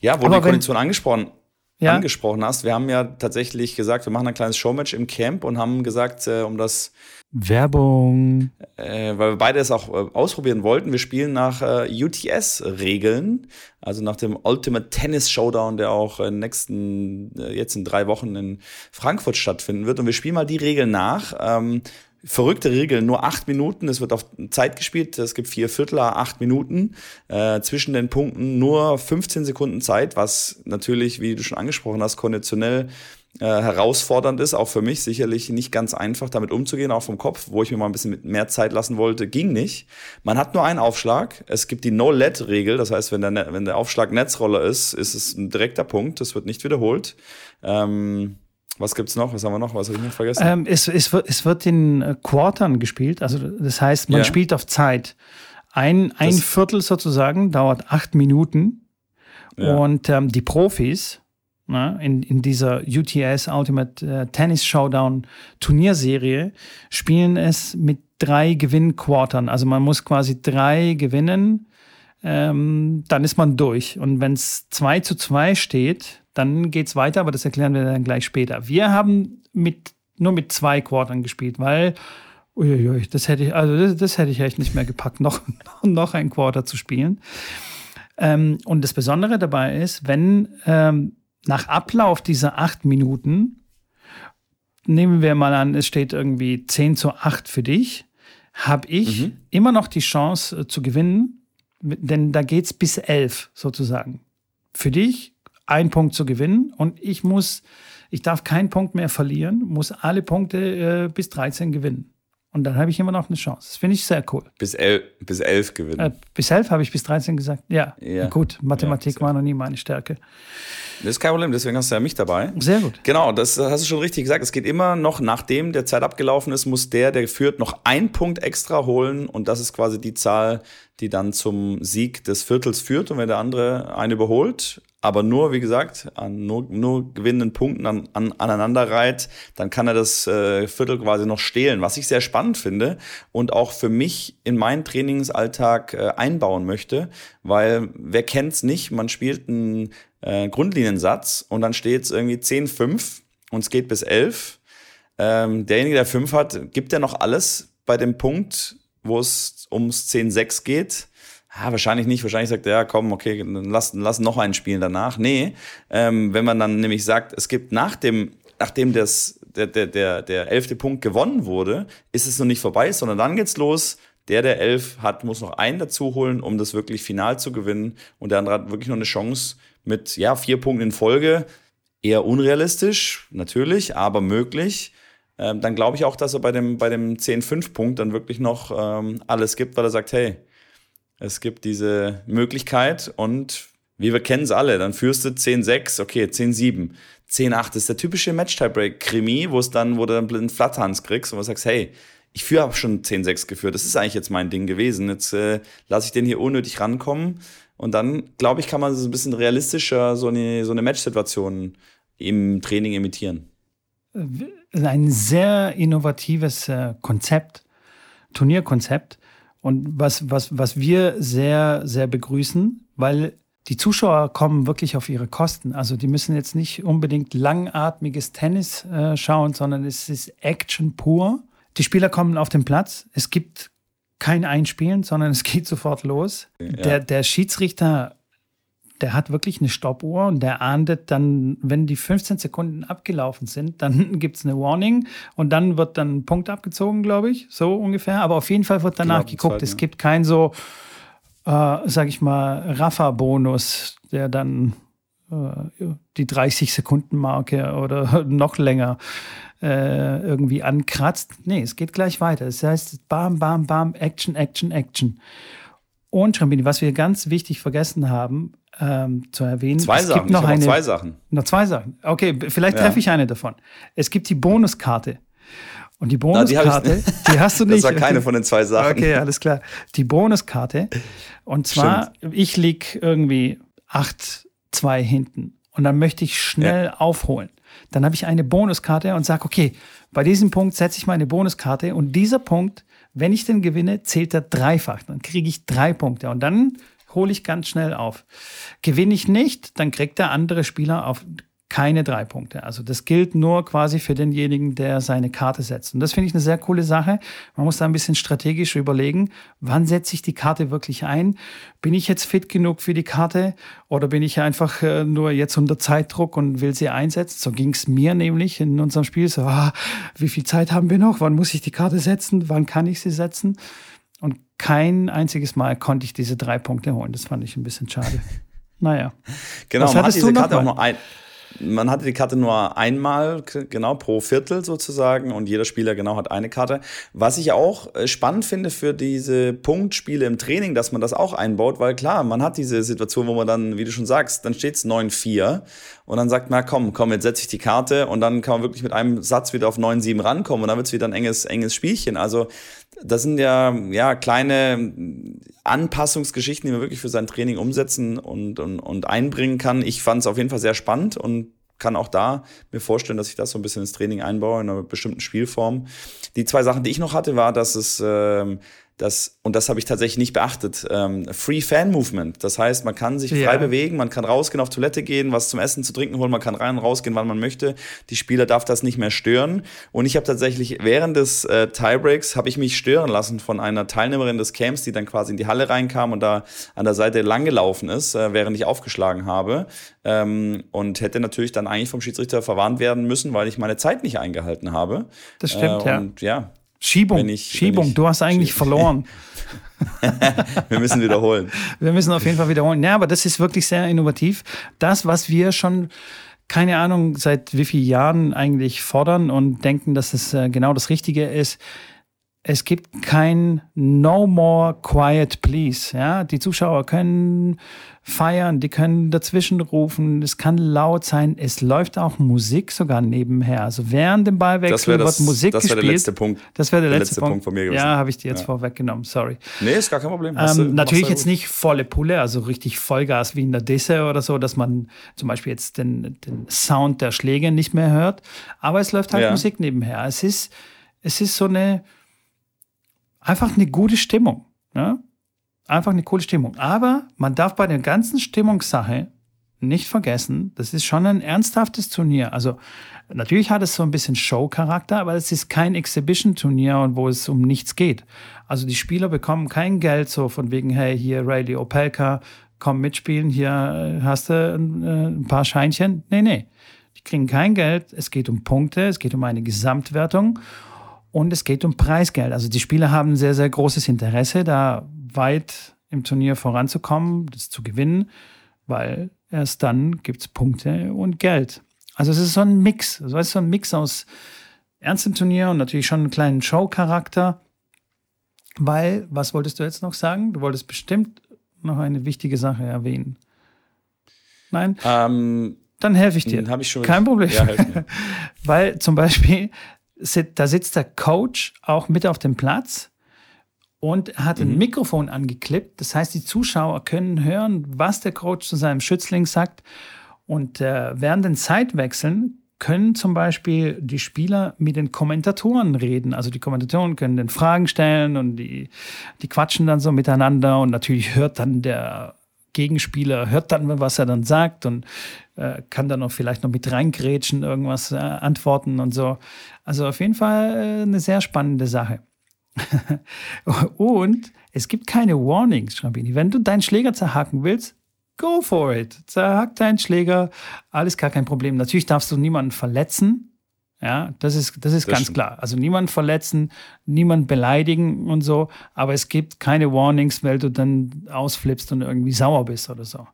Ja, Aber du die Kondition angesprochen, ja? angesprochen hast, wir haben ja tatsächlich gesagt, wir machen ein kleines Showmatch im Camp und haben gesagt, äh, um das Werbung. Äh, weil wir beide es auch äh, ausprobieren wollten. Wir spielen nach äh, UTS-Regeln, also nach dem Ultimate Tennis Showdown, der auch in nächsten, äh, jetzt in drei Wochen in Frankfurt stattfinden wird. Und wir spielen mal die Regeln nach. Ähm, verrückte Regeln, nur acht Minuten, es wird auf Zeit gespielt, es gibt vier Viertel, acht Minuten, äh, zwischen den Punkten nur 15 Sekunden Zeit, was natürlich, wie du schon angesprochen hast, konditionell äh, herausfordernd ist, auch für mich sicherlich nicht ganz einfach damit umzugehen, auch vom Kopf, wo ich mir mal ein bisschen mehr Zeit lassen wollte, ging nicht. Man hat nur einen Aufschlag, es gibt die No-Let-Regel, das heißt, wenn der, ne-, wenn der Aufschlag Netzroller ist, ist es ein direkter Punkt, das wird nicht wiederholt. Ähm, was gibt's noch? Was haben wir noch? Was habe ich noch vergessen? Ähm, es, es, wird, es wird in äh, Quartern gespielt. Also das heißt, man ja. spielt auf Zeit. Ein, ein Viertel sozusagen dauert acht Minuten. Ja. Und ähm, die Profis na, ne, in, in dieser UTS Ultimate äh, Tennis Showdown Turnierserie spielen es mit drei Gewinnquartern. Also man muss quasi drei gewinnen, ähm, dann ist man durch. Und wenn es zwei zu zwei steht, dann geht es weiter, aber das erklären wir dann gleich später. Wir haben mit, nur mit zwei Quartern gespielt, weil uiuiui, das hätte ich, also das, das hätte ich echt nicht mehr gepackt, noch, noch ein Quarter zu spielen. Ähm, und das Besondere dabei ist, wenn ähm, nach Ablauf dieser acht Minuten, nehmen wir mal an, es steht irgendwie 10 zu 8 für dich, habe ich mhm. immer noch die Chance äh, zu gewinnen, denn da geht es bis 11 sozusagen. Für dich einen Punkt zu gewinnen und ich muss, ich darf keinen Punkt mehr verlieren, muss alle Punkte äh, bis 13 gewinnen. Und dann habe ich immer noch eine Chance. Das finde ich sehr cool. Bis, el bis 11 gewinnen. Äh, bis 11 habe ich bis 13 gesagt. Ja, ja. gut. Mathematik ja, war noch nie meine Stärke. Das ist kein Problem, deswegen hast du ja mich dabei. Sehr gut. Genau, das hast du schon richtig gesagt. Es geht immer noch, nachdem der Zeit abgelaufen ist, muss der, der führt, noch einen Punkt extra holen. Und das ist quasi die Zahl, die dann zum Sieg des Viertels führt. Und wenn der andere einen überholt, aber nur, wie gesagt, an nur, nur gewinnenden Punkten an, an, aneinander reiht, dann kann er das äh, Viertel quasi noch stehlen, was ich sehr spannend finde und auch für mich in meinen Trainingsalltag äh, einbauen möchte, weil wer kennt's nicht, man spielt einen äh, Grundliniensatz und dann steht's irgendwie 10-5 und es geht bis 11. Ähm, derjenige, der 5 hat, gibt er noch alles bei dem Punkt, wo es ums 10-6 geht ja, wahrscheinlich nicht. Wahrscheinlich sagt er, ja, komm, okay, dann lass, lass noch einen spielen danach. Nee, ähm, wenn man dann nämlich sagt, es gibt nach dem, nachdem das, der, der, der, der elfte Punkt gewonnen wurde, ist es noch nicht vorbei, sondern dann geht's los. Der, der elf hat, muss noch einen dazu holen, um das wirklich final zu gewinnen. Und der andere hat wirklich noch eine Chance mit, ja, vier Punkten in Folge. Eher unrealistisch, natürlich, aber möglich. Ähm, dann glaube ich auch, dass er bei dem, bei dem 10-5-Punkt dann wirklich noch ähm, alles gibt, weil er sagt, hey, es gibt diese Möglichkeit und wie wir kennen es alle, dann führst du 10-6, okay, 10-7, 10-8 ist der typische Match-Tiebreak-Krimi, wo es dann, wo du dann einen Flatthans kriegst und du sagst, hey, ich führe auch schon 10-6 geführt, das ist eigentlich jetzt mein Ding gewesen, jetzt äh, lasse ich den hier unnötig rankommen. Und dann, glaube ich, kann man so ein bisschen realistischer so eine, so eine Match-Situation im Training imitieren. Ein sehr innovatives äh, Konzept, Turnierkonzept, und was, was, was wir sehr, sehr begrüßen, weil die Zuschauer kommen wirklich auf ihre Kosten. Also die müssen jetzt nicht unbedingt langatmiges Tennis äh, schauen, sondern es ist Action pur. Die Spieler kommen auf den Platz. Es gibt kein Einspielen, sondern es geht sofort los. Ja. Der, der Schiedsrichter der hat wirklich eine Stoppuhr und der ahndet dann, wenn die 15 Sekunden abgelaufen sind, dann gibt es eine Warning und dann wird dann ein Punkt abgezogen, glaube ich, so ungefähr. Aber auf jeden Fall wird danach geguckt. Zeit, es gibt kein so, äh, sag ich mal, Raffa-Bonus, der dann äh, die 30-Sekunden-Marke oder noch länger äh, irgendwie ankratzt. Nee, es geht gleich weiter. Das heißt, bam, bam, bam, Action, Action, Action. Und Schrambini, was wir ganz wichtig vergessen haben ähm, zu erwähnen. Zwei es Sachen. Gibt noch ich eine, noch zwei Sachen. Noch zwei Sachen. Okay, vielleicht Ja. treffe ich eine davon. Es gibt die Bonuskarte. Und die Na, die Bonuskarte, die, hast du nicht. Das war keine okay. von den zwei Sachen. Okay, alles klar. Die Bonuskarte. Und zwar, ich lieg irgendwie 8-2 hinten. Und dann möchte ich schnell aufholen. Dann habe ich eine Bonuskarte und sage, okay, bei diesem Punkt setze ich meine Bonuskarte und dieser Punkt, wenn ich den gewinne, zählt er dreifach. Dann kriege ich drei Punkte und dann hole ich ganz schnell auf. Gewinne ich nicht, dann kriegt der andere Spieler auf keine drei Punkte. Also das gilt nur quasi für denjenigen, der seine Karte setzt. Und das finde ich eine sehr coole Sache. Man muss da ein bisschen strategisch überlegen, wann setze ich die Karte wirklich ein? Bin ich jetzt fit genug für die Karte oder bin ich einfach äh, nur jetzt unter Zeitdruck und will sie einsetzen? So ging es mir nämlich in unserem Spiel. So, ah, wie viel Zeit haben wir noch? Wann muss ich die Karte setzen? Wann kann ich sie setzen? Und kein einziges Mal konnte ich diese drei Punkte holen. Das fand ich ein bisschen schade. Naja. Genau, Was man hat diese Karte auch nur ein. Man hatte die Karte nur einmal, genau, pro Viertel sozusagen und jeder Spieler genau hat eine Karte. Was ich auch äh, spannend finde für diese Punktspiele im Training, dass man das auch einbaut, weil klar, man hat diese Situation, wo man dann, wie du schon sagst, dann steht es 9-4 und dann sagt man, komm, komm, jetzt setze ich die Karte und dann kann man wirklich mit einem Satz wieder auf 9-7 rankommen und dann wird es wieder ein enges, enges Spielchen. Also das sind ja, ja kleine Anpassungsgeschichten, die man wirklich für sein Training umsetzen und, und, und einbringen kann. Ich fand es auf jeden Fall sehr spannend und kann auch da mir vorstellen, dass ich das so ein bisschen ins Training einbaue, in einer bestimmten Spielform. Die zwei Sachen, die ich noch hatte, war, dass es ähm, das, und das habe ich tatsächlich nicht beachtet, ähm, Free Fan Movement. Das heißt, man kann sich Ja. frei bewegen, man kann rausgehen, auf Toilette gehen, was zum Essen, zu trinken holen, man kann rein und rausgehen, wann man möchte. Die Spieler darf das nicht mehr stören. Und ich habe tatsächlich während des äh, Tiebreaks habe ich mich stören lassen von einer Teilnehmerin des Camps, die dann quasi in die Halle reinkam und da an der Seite langgelaufen ist, äh, während ich aufgeschlagen habe. Ähm, und hätte natürlich dann eigentlich vom Schiedsrichter verwarnt werden müssen, weil ich meine Zeit nicht eingehalten habe. Das stimmt, äh, ja. Und ja, Schiebung, ich- Schiebung, ich- du hast eigentlich Schieb- verloren. wir müssen wiederholen. Wir müssen auf jeden Fall wiederholen. Ja, aber das ist wirklich sehr innovativ. Das, was wir schon, keine Ahnung, seit wie vielen Jahren eigentlich fordern und denken, dass es äh, genau das Richtige ist. Es gibt kein No More Quiet Please. Ja, die Zuschauer können feiern, die können dazwischen rufen, es kann laut sein, es läuft auch Musik sogar nebenher. Also während dem Das Ballwechsel wäre wird das, Musik das gespielt. der letzte Punkt. Das wäre der, der letzte, letzte Punkt. Punkt von mir gewesen. Ja, habe ich dir jetzt Ja. vorweggenommen, sorry. Nee, ist gar kein Problem. Du- Ähm, machst natürlich du jetzt gut. nicht volle Pulle, also richtig Vollgas wie in der Disse oder so, dass man zum Beispiel jetzt den, den Sound der Schläge nicht mehr hört. Aber es läuft halt Ja. Musik nebenher. Es ist, es ist so eine, einfach eine gute Stimmung. Ne? Einfach eine coole Stimmung. Aber man darf bei der ganzen Stimmungssache nicht vergessen, das ist schon ein ernsthaftes Turnier. Also natürlich hat es so ein bisschen Show-Charakter, aber es ist kein Exhibition-Turnier und wo es um nichts geht. Also die Spieler bekommen kein Geld so von wegen, hey, hier Riley Opelka, komm mitspielen, hier äh, hast du ein, äh, ein paar Scheinchen. Nee, nee. Die kriegen kein Geld. Es geht um Punkte, es geht um eine Gesamtwertung und es geht um Preisgeld. Also die Spieler haben ein sehr, sehr großes Interesse, da weit im Turnier voranzukommen, das zu gewinnen, weil erst dann gibt es Punkte und Geld. Also es ist so ein Mix. Also es ist so ein Mix aus ernstem Turnier und natürlich schon einen kleinen Show-Charakter. Weil, was wolltest du jetzt noch sagen? Du wolltest bestimmt noch eine wichtige Sache erwähnen. Nein? Ähm, Dann helfe ich dir. Habe ich schon. Kein Problem. Ja. Weil zum Beispiel, da sitzt der Coach auch mit auf dem Platz und hat Mhm. ein Mikrofon angeklippt. Das heißt, die Zuschauer können hören, was der Coach zu seinem Schützling sagt. Und äh, während den Zeitwechseln können zum Beispiel die Spieler mit den Kommentatoren reden. Also die Kommentatoren können den Fragen stellen und die, die quatschen dann so miteinander und natürlich hört dann der Gegenspieler, hört dann, was er dann sagt und äh, kann dann auch vielleicht noch mit reingrätschen, irgendwas äh, antworten und so. Also auf jeden Fall äh, eine sehr spannende Sache. und es gibt keine Warnings, Schrambini. Wenn du deinen Schläger zerhaken willst, go for it. Zerhack deinen Schläger, alles gar kein Problem. Natürlich darfst du niemanden verletzen. Ja, das ist, das ist Das ganz stimmt. klar. Also niemanden verletzen, niemanden beleidigen und so, aber es gibt keine Warnings, weil du dann ausflippst und irgendwie sauer bist oder so.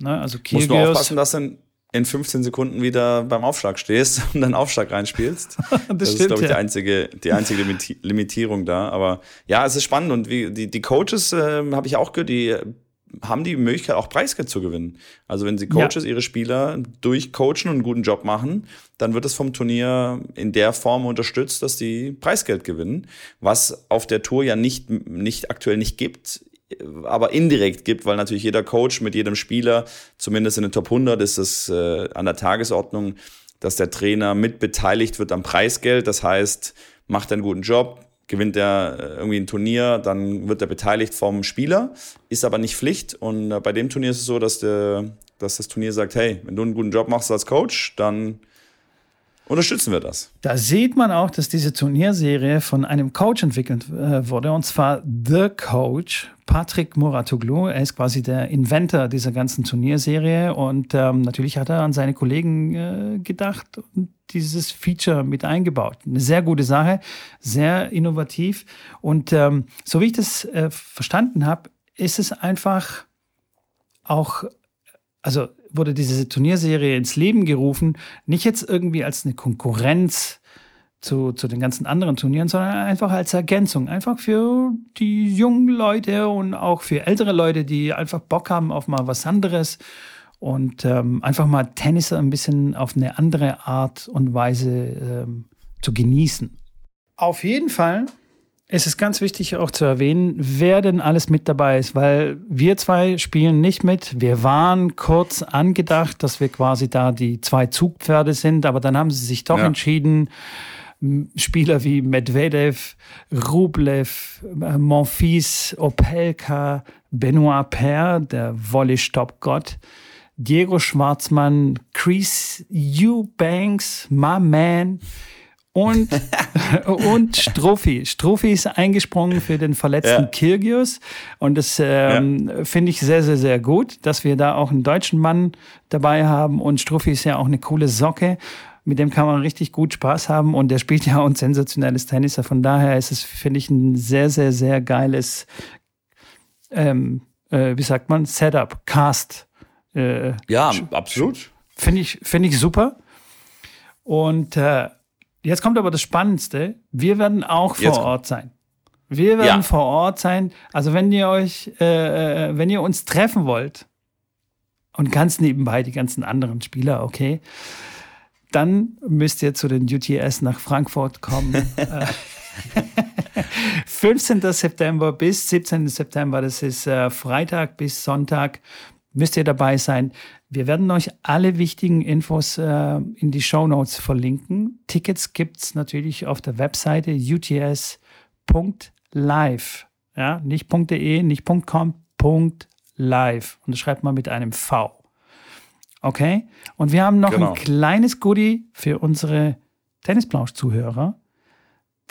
Ne? Also Muss nur Kyrgios- aufpassen, dass dann in 15 Sekunden wieder beim Aufschlag stehst und dann Aufschlag reinspielst. das, das stimmt, ist, glaube ich, ja. die einzige, die einzige Limitierung da. Aber ja, es ist spannend und wie, die, die Coaches äh, habe ich auch gehört, die haben die Möglichkeit, auch Preisgeld zu gewinnen. Also wenn sie Coaches ja. ihre Spieler durchcoachen und einen guten Job machen, dann wird es vom Turnier in der Form unterstützt, dass die Preisgeld gewinnen, was auf der Tour ja nicht, nicht aktuell nicht gibt aber indirekt gibt, weil natürlich jeder Coach mit jedem Spieler, zumindest in den Top 100 ist es äh, an der Tagesordnung, dass der Trainer mit beteiligt wird am Preisgeld. Das heißt, macht einen guten Job, gewinnt er äh, irgendwie ein Turnier, dann wird er beteiligt vom Spieler, ist aber nicht Pflicht. Und äh, bei dem Turnier ist es so, dass, der, dass das Turnier sagt, hey, wenn du einen guten Job machst als Coach, dann unterstützen wir das. Da sieht man auch, dass diese Turnierserie von einem Coach entwickelt äh, wurde, und zwar The Coach, Patrick Muratoglu. Er ist quasi der Inventor dieser ganzen Turnierserie und ähm, natürlich hat er an seine Kollegen äh, gedacht und dieses Feature mit eingebaut. Eine sehr gute Sache, sehr innovativ und ähm, so wie ich das äh, verstanden habe, ist es einfach auch also wurde diese Turnierserie ins Leben gerufen, nicht jetzt irgendwie als eine Konkurrenz zu, zu den ganzen anderen Turnieren, sondern einfach als Ergänzung. Einfach für die jungen Leute und auch für ältere Leute, die einfach Bock haben auf mal was anderes und ähm, einfach mal Tennis ein bisschen auf eine andere Art und Weise ähm, zu genießen. Auf jeden Fall es ist ganz wichtig auch zu erwähnen, wer denn alles mit dabei ist, weil wir zwei spielen nicht mit. Wir waren kurz angedacht, dass wir quasi da die zwei Zugpferde sind, aber dann haben sie sich doch ja. entschieden, Spieler wie Medvedev, Rublev, äh, Monfils, Opelka, Benoit Paire, der Volley-Stop-Gott, Diego Schwarzmann, Chris Eubanks, my man, und, und Strophi. Strophi ist eingesprungen für den verletzten ja. Kirgios. Und das ähm, ja. finde ich sehr, sehr, sehr gut, dass wir da auch einen deutschen Mann dabei haben. Und Strophi ist ja auch eine coole Socke. Mit dem kann man richtig gut Spaß haben. Und der spielt ja auch ein sensationelles Tennis. Von daher ist es, finde ich, ein sehr, sehr, sehr geiles, ähm, äh, wie sagt man, Setup, Cast. Äh, ja, absolut. Finde ich, finde ich super. Und äh, Jetzt kommt aber das Spannendste. Wir werden auch vor Ort sein. Wir werden ja. vor Ort sein. Also wenn ihr euch, äh, äh, wenn ihr uns treffen wollt und ganz nebenbei die ganzen anderen Spieler, okay, dann müsst ihr zu den UTS nach Frankfurt kommen. 15. September bis 17. September, das ist äh, Freitag bis Sonntag, müsst ihr dabei sein. Wir werden euch alle wichtigen Infos äh, in die Show Notes verlinken. Tickets gibt's natürlich auf der Webseite uts.live. Ja, nicht .de, nicht .com, .live. Und das schreibt man mit einem V. Okay? Und wir haben noch genau. ein kleines Goodie für unsere Tennisplausch-Zuhörer,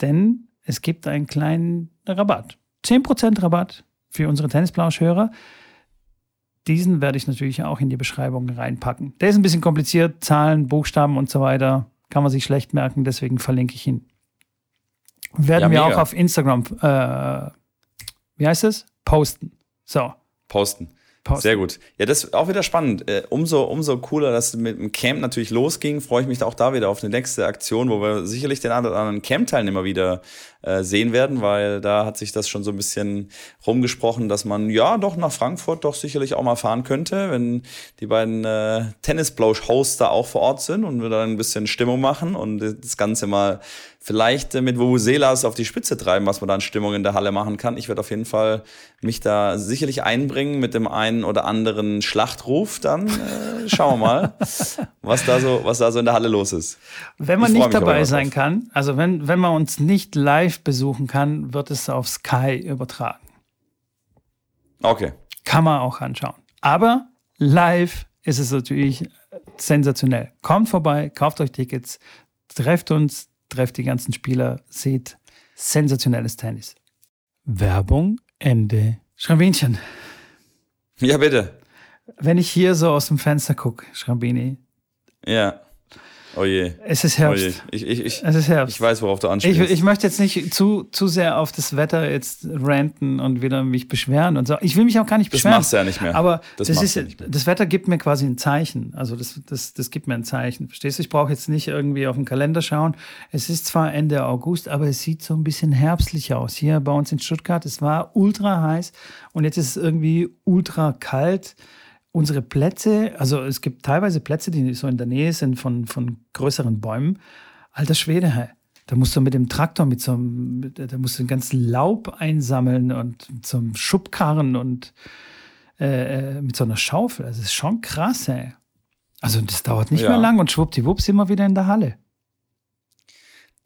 denn es gibt einen kleinen Rabatt. 10% Rabatt für unsere Tennisplausch-Hörer. Diesen werde ich natürlich auch in die Beschreibung reinpacken. Der ist ein bisschen kompliziert, Zahlen, Buchstaben und so weiter. Kann man sich schlecht merken, deswegen verlinke ich ihn. Werden ja, wir auch auf Instagram, äh, wie heißt es? Posten. So. Posten. Posten. Sehr gut. Ja, das ist auch wieder spannend. Äh, umso, umso cooler, dass mit dem Camp natürlich losging, freue ich mich auch da wieder auf eine nächste Aktion, wo wir sicherlich den anderen Camp-Teilnehmer wieder äh, sehen werden, weil da hat sich das schon so ein bisschen rumgesprochen, dass man ja doch nach Frankfurt doch sicherlich auch mal fahren könnte, wenn die beiden äh, Tennis-Blow-Hosts da auch vor Ort sind und wir dann ein bisschen Stimmung machen und das Ganze mal vielleicht äh, mit Vuvuzelas auf die Spitze treiben, was man da an Stimmung in der Halle machen kann. Ich werde auf jeden Fall mich da sicherlich einbringen mit dem einen oder anderen Schlachtruf. Dann äh, schauen wir mal, was da so, was da so in der Halle los ist. Wenn man nicht dabei sein kann, also wenn, wenn man uns nicht live besuchen kann, wird es auf Sky übertragen. Okay. Kann man auch anschauen. Aber live ist es natürlich sensationell. Kommt vorbei, kauft euch Tickets, trefft uns, trefft die ganzen Spieler, seht sensationelles Tennis. Werbung, Ende. Schrambinchen. Ja, bitte. Wenn ich hier so aus dem Fenster gucke, Schrambini. Ja. Oh je. Es ist Herbst. Oh je. Ich, ich, ich, es ist Herbst. Ich weiß, worauf du anspielst. Ich, ich möchte jetzt nicht zu, zu sehr auf das Wetter jetzt ranten und wieder mich beschweren und so. Ich will mich auch gar nicht beschweren. Das machst du ja nicht mehr. Aber das, das ist, ja das Wetter gibt mir quasi ein Zeichen. Also das, das, das gibt mir ein Zeichen. Verstehst du? Ich brauche jetzt nicht irgendwie auf den Kalender schauen. Es ist zwar Ende August, aber es sieht so ein bisschen herbstlich aus. Hier bei uns in Stuttgart, es war ultra heiß und jetzt ist es irgendwie ultra kalt unsere Plätze, also es gibt teilweise Plätze, die so in der Nähe sind von, von größeren Bäumen. Alter Schwede, hey. Da musst du mit dem Traktor, mit so einem, da musst du den ganzen Laub einsammeln und mit so einem Schubkarren und äh, äh mit so einer Schaufel. Das ist schon krass, ey. Also das dauert nicht ja. mehr lang und schwuppdiwupps sind wir wieder in der Halle.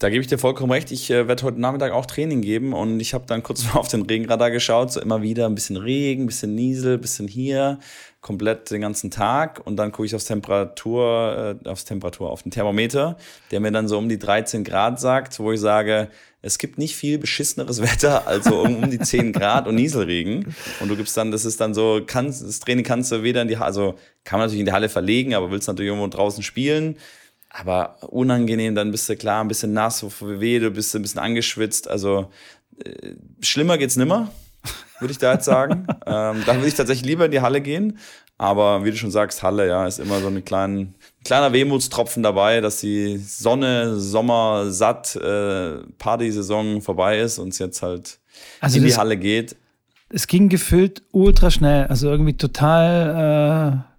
Da gebe ich dir vollkommen recht. Ich äh, werde heute Nachmittag auch Training geben und ich habe dann kurz mal auf den Regenradar geschaut. So immer wieder ein bisschen Regen, ein bisschen Niesel, ein bisschen hier, komplett den ganzen Tag. Und dann gucke ich aufs Temperatur, äh, aufs Temperatur, auf den Thermometer, der mir dann so um die 13 Grad sagt, wo ich sage, es gibt nicht viel beschisseneres Wetter, also um, um die 10 Grad und Nieselregen. Und du gibst dann, das ist dann so, kannst, das Training kannst du weder in die also kann man natürlich in die Halle verlegen, aber willst natürlich irgendwo draußen spielen aber unangenehm, dann bist du klar ein bisschen nass, weh, du bist ein bisschen angeschwitzt. Also äh, schlimmer geht's nimmer, würde ich da jetzt sagen. ähm, dann würde ich tatsächlich lieber in die Halle gehen. Aber wie du schon sagst, Halle, ja, ist immer so ein kleinen, kleiner Wehmutstropfen dabei, dass die Sonne, Sommer, satt, äh, Partysaison vorbei ist und es jetzt halt also in die Halle geht. Es ging gefühlt ultra schnell, also irgendwie total. Äh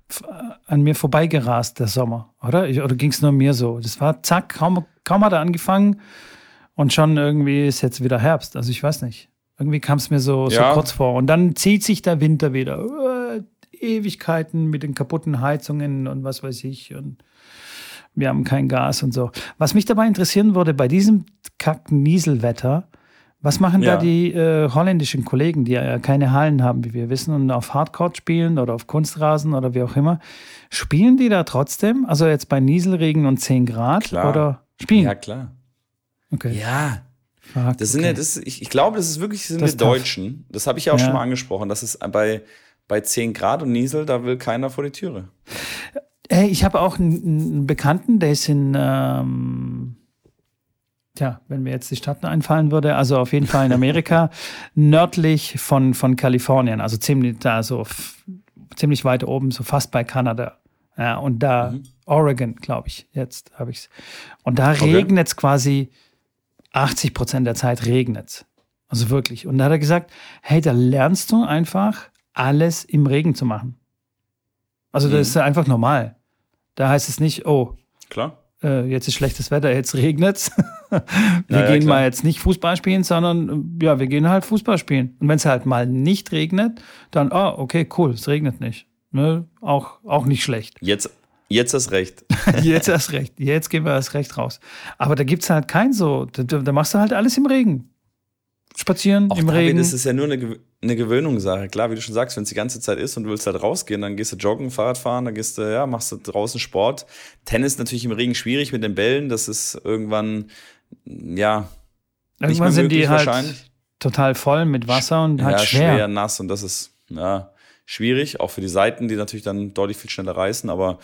an mir vorbeigerast, der Sommer, oder? Ich, oder ging es nur mir so? Das war zack, kaum, kaum hat er angefangen und schon irgendwie ist jetzt wieder Herbst. Also ich weiß nicht. Irgendwie kam es mir so, ja. so kurz vor. Und dann zieht sich der Winter wieder. Uh, Ewigkeiten mit den kaputten Heizungen und was weiß ich. Und wir haben kein Gas und so. Was mich dabei interessieren würde, bei diesem kackten Nieselwetter, was machen ja. da die äh, holländischen Kollegen, die ja keine Hallen haben, wie wir wissen, und auf Hardcore spielen oder auf Kunstrasen oder wie auch immer? Spielen die da trotzdem? Also jetzt bei Nieselregen und 10 Grad? Klar. Oder spielen? Ja, klar. Okay. Ja. Fuck, das sind okay. ja, das, ich, ich glaube, das ist wirklich, das sind das wir Deutschen. Das habe ich ja auch ja. schon mal angesprochen. Das ist bei, bei 10 Grad und Niesel, da will keiner vor die Türe. Hey, ich habe auch einen, einen, Bekannten, der ist in, ähm, Tja, wenn mir jetzt die Stadt einfallen würde, also auf jeden Fall in Amerika, nördlich von, von Kalifornien, also ziemlich da so ziemlich weit oben, so fast bei Kanada. Ja, und da mhm. Oregon, glaube ich, jetzt habe ich es. Und da okay. regnet es quasi 80 Prozent der Zeit regnet Also wirklich. Und da hat er gesagt, hey, da lernst du einfach alles im Regen zu machen. Also das mhm. ist einfach normal. Da heißt es nicht, oh, klar äh, jetzt ist schlechtes Wetter, jetzt regnet wir naja, gehen klar. mal jetzt nicht Fußball spielen, sondern ja, wir gehen halt Fußball spielen. Und wenn es halt mal nicht regnet, dann, ah, oh, okay, cool, es regnet nicht. Ne? Auch, auch nicht schlecht. Jetzt, jetzt hast recht. jetzt hast recht. Jetzt gehen wir das Recht raus. Aber da gibt es halt kein so, da, da machst du halt alles im Regen spazieren Auch im David, Regen. Das ist ja nur eine, eine Gewöhnungssache. Klar, wie du schon sagst, wenn es die ganze Zeit ist und du willst halt rausgehen, dann gehst du joggen, Fahrrad fahren, dann gehst du, ja, machst du draußen Sport. Tennis natürlich im Regen schwierig mit den Bällen. Das ist irgendwann, ja, irgendwann sind die halt total voll mit Wasser und halt ja, schwer. schwer nass und das ist, ja, schwierig, auch für die Seiten, die natürlich dann deutlich viel schneller reißen, aber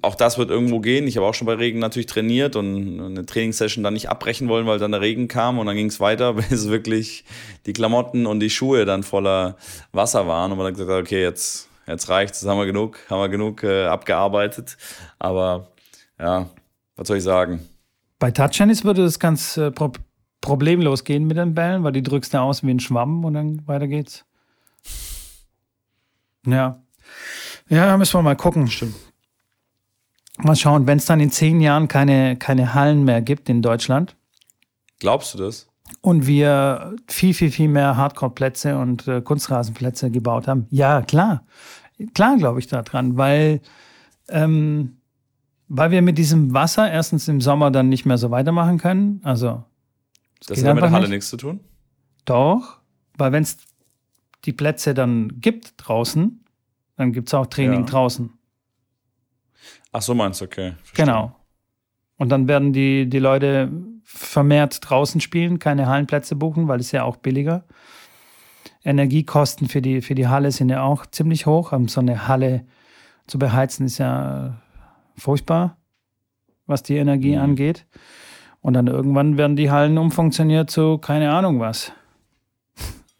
auch das wird irgendwo gehen. Ich habe auch schon bei Regen natürlich trainiert und eine Trainingssession dann nicht abbrechen wollen, weil dann der Regen kam und dann ging es weiter, bis wirklich die Klamotten und die Schuhe dann voller Wasser waren und man dann gesagt hat, okay, jetzt, jetzt reicht's, jetzt haben wir genug, haben wir genug äh, abgearbeitet. Aber ja, was soll ich sagen? Bei Touchtennis würde das ganz äh, pro problemlos gehen mit den Bällen, weil die drückst du aus wie ein Schwamm und dann weiter geht's. Ja. Ja, müssen wir mal gucken. Stimmt. Mal schauen, wenn es dann in zehn Jahren keine, keine Hallen mehr gibt in Deutschland. Glaubst du das? Und wir viel, viel, viel mehr Hardcore-Plätze und äh, Kunstrasenplätze gebaut haben. Ja, klar. Klar glaube ich daran, weil, ähm, weil wir mit diesem Wasser erstens im Sommer dann nicht mehr so weitermachen können. Also, das hat mit der Halle nicht. nichts zu tun? Doch, weil wenn es die Plätze dann gibt draußen, dann gibt es auch Training ja. draußen. Ach so meinst du, okay. Verstehe. Genau. Und dann werden die, die Leute vermehrt draußen spielen, keine Hallenplätze buchen, weil es ja auch billiger. Energiekosten für die, für die Halle sind ja auch ziemlich hoch. Um so eine Halle zu beheizen ist ja furchtbar. was die Energie mhm. angeht. Und dann irgendwann werden die Hallen umfunktioniert zu keine Ahnung was.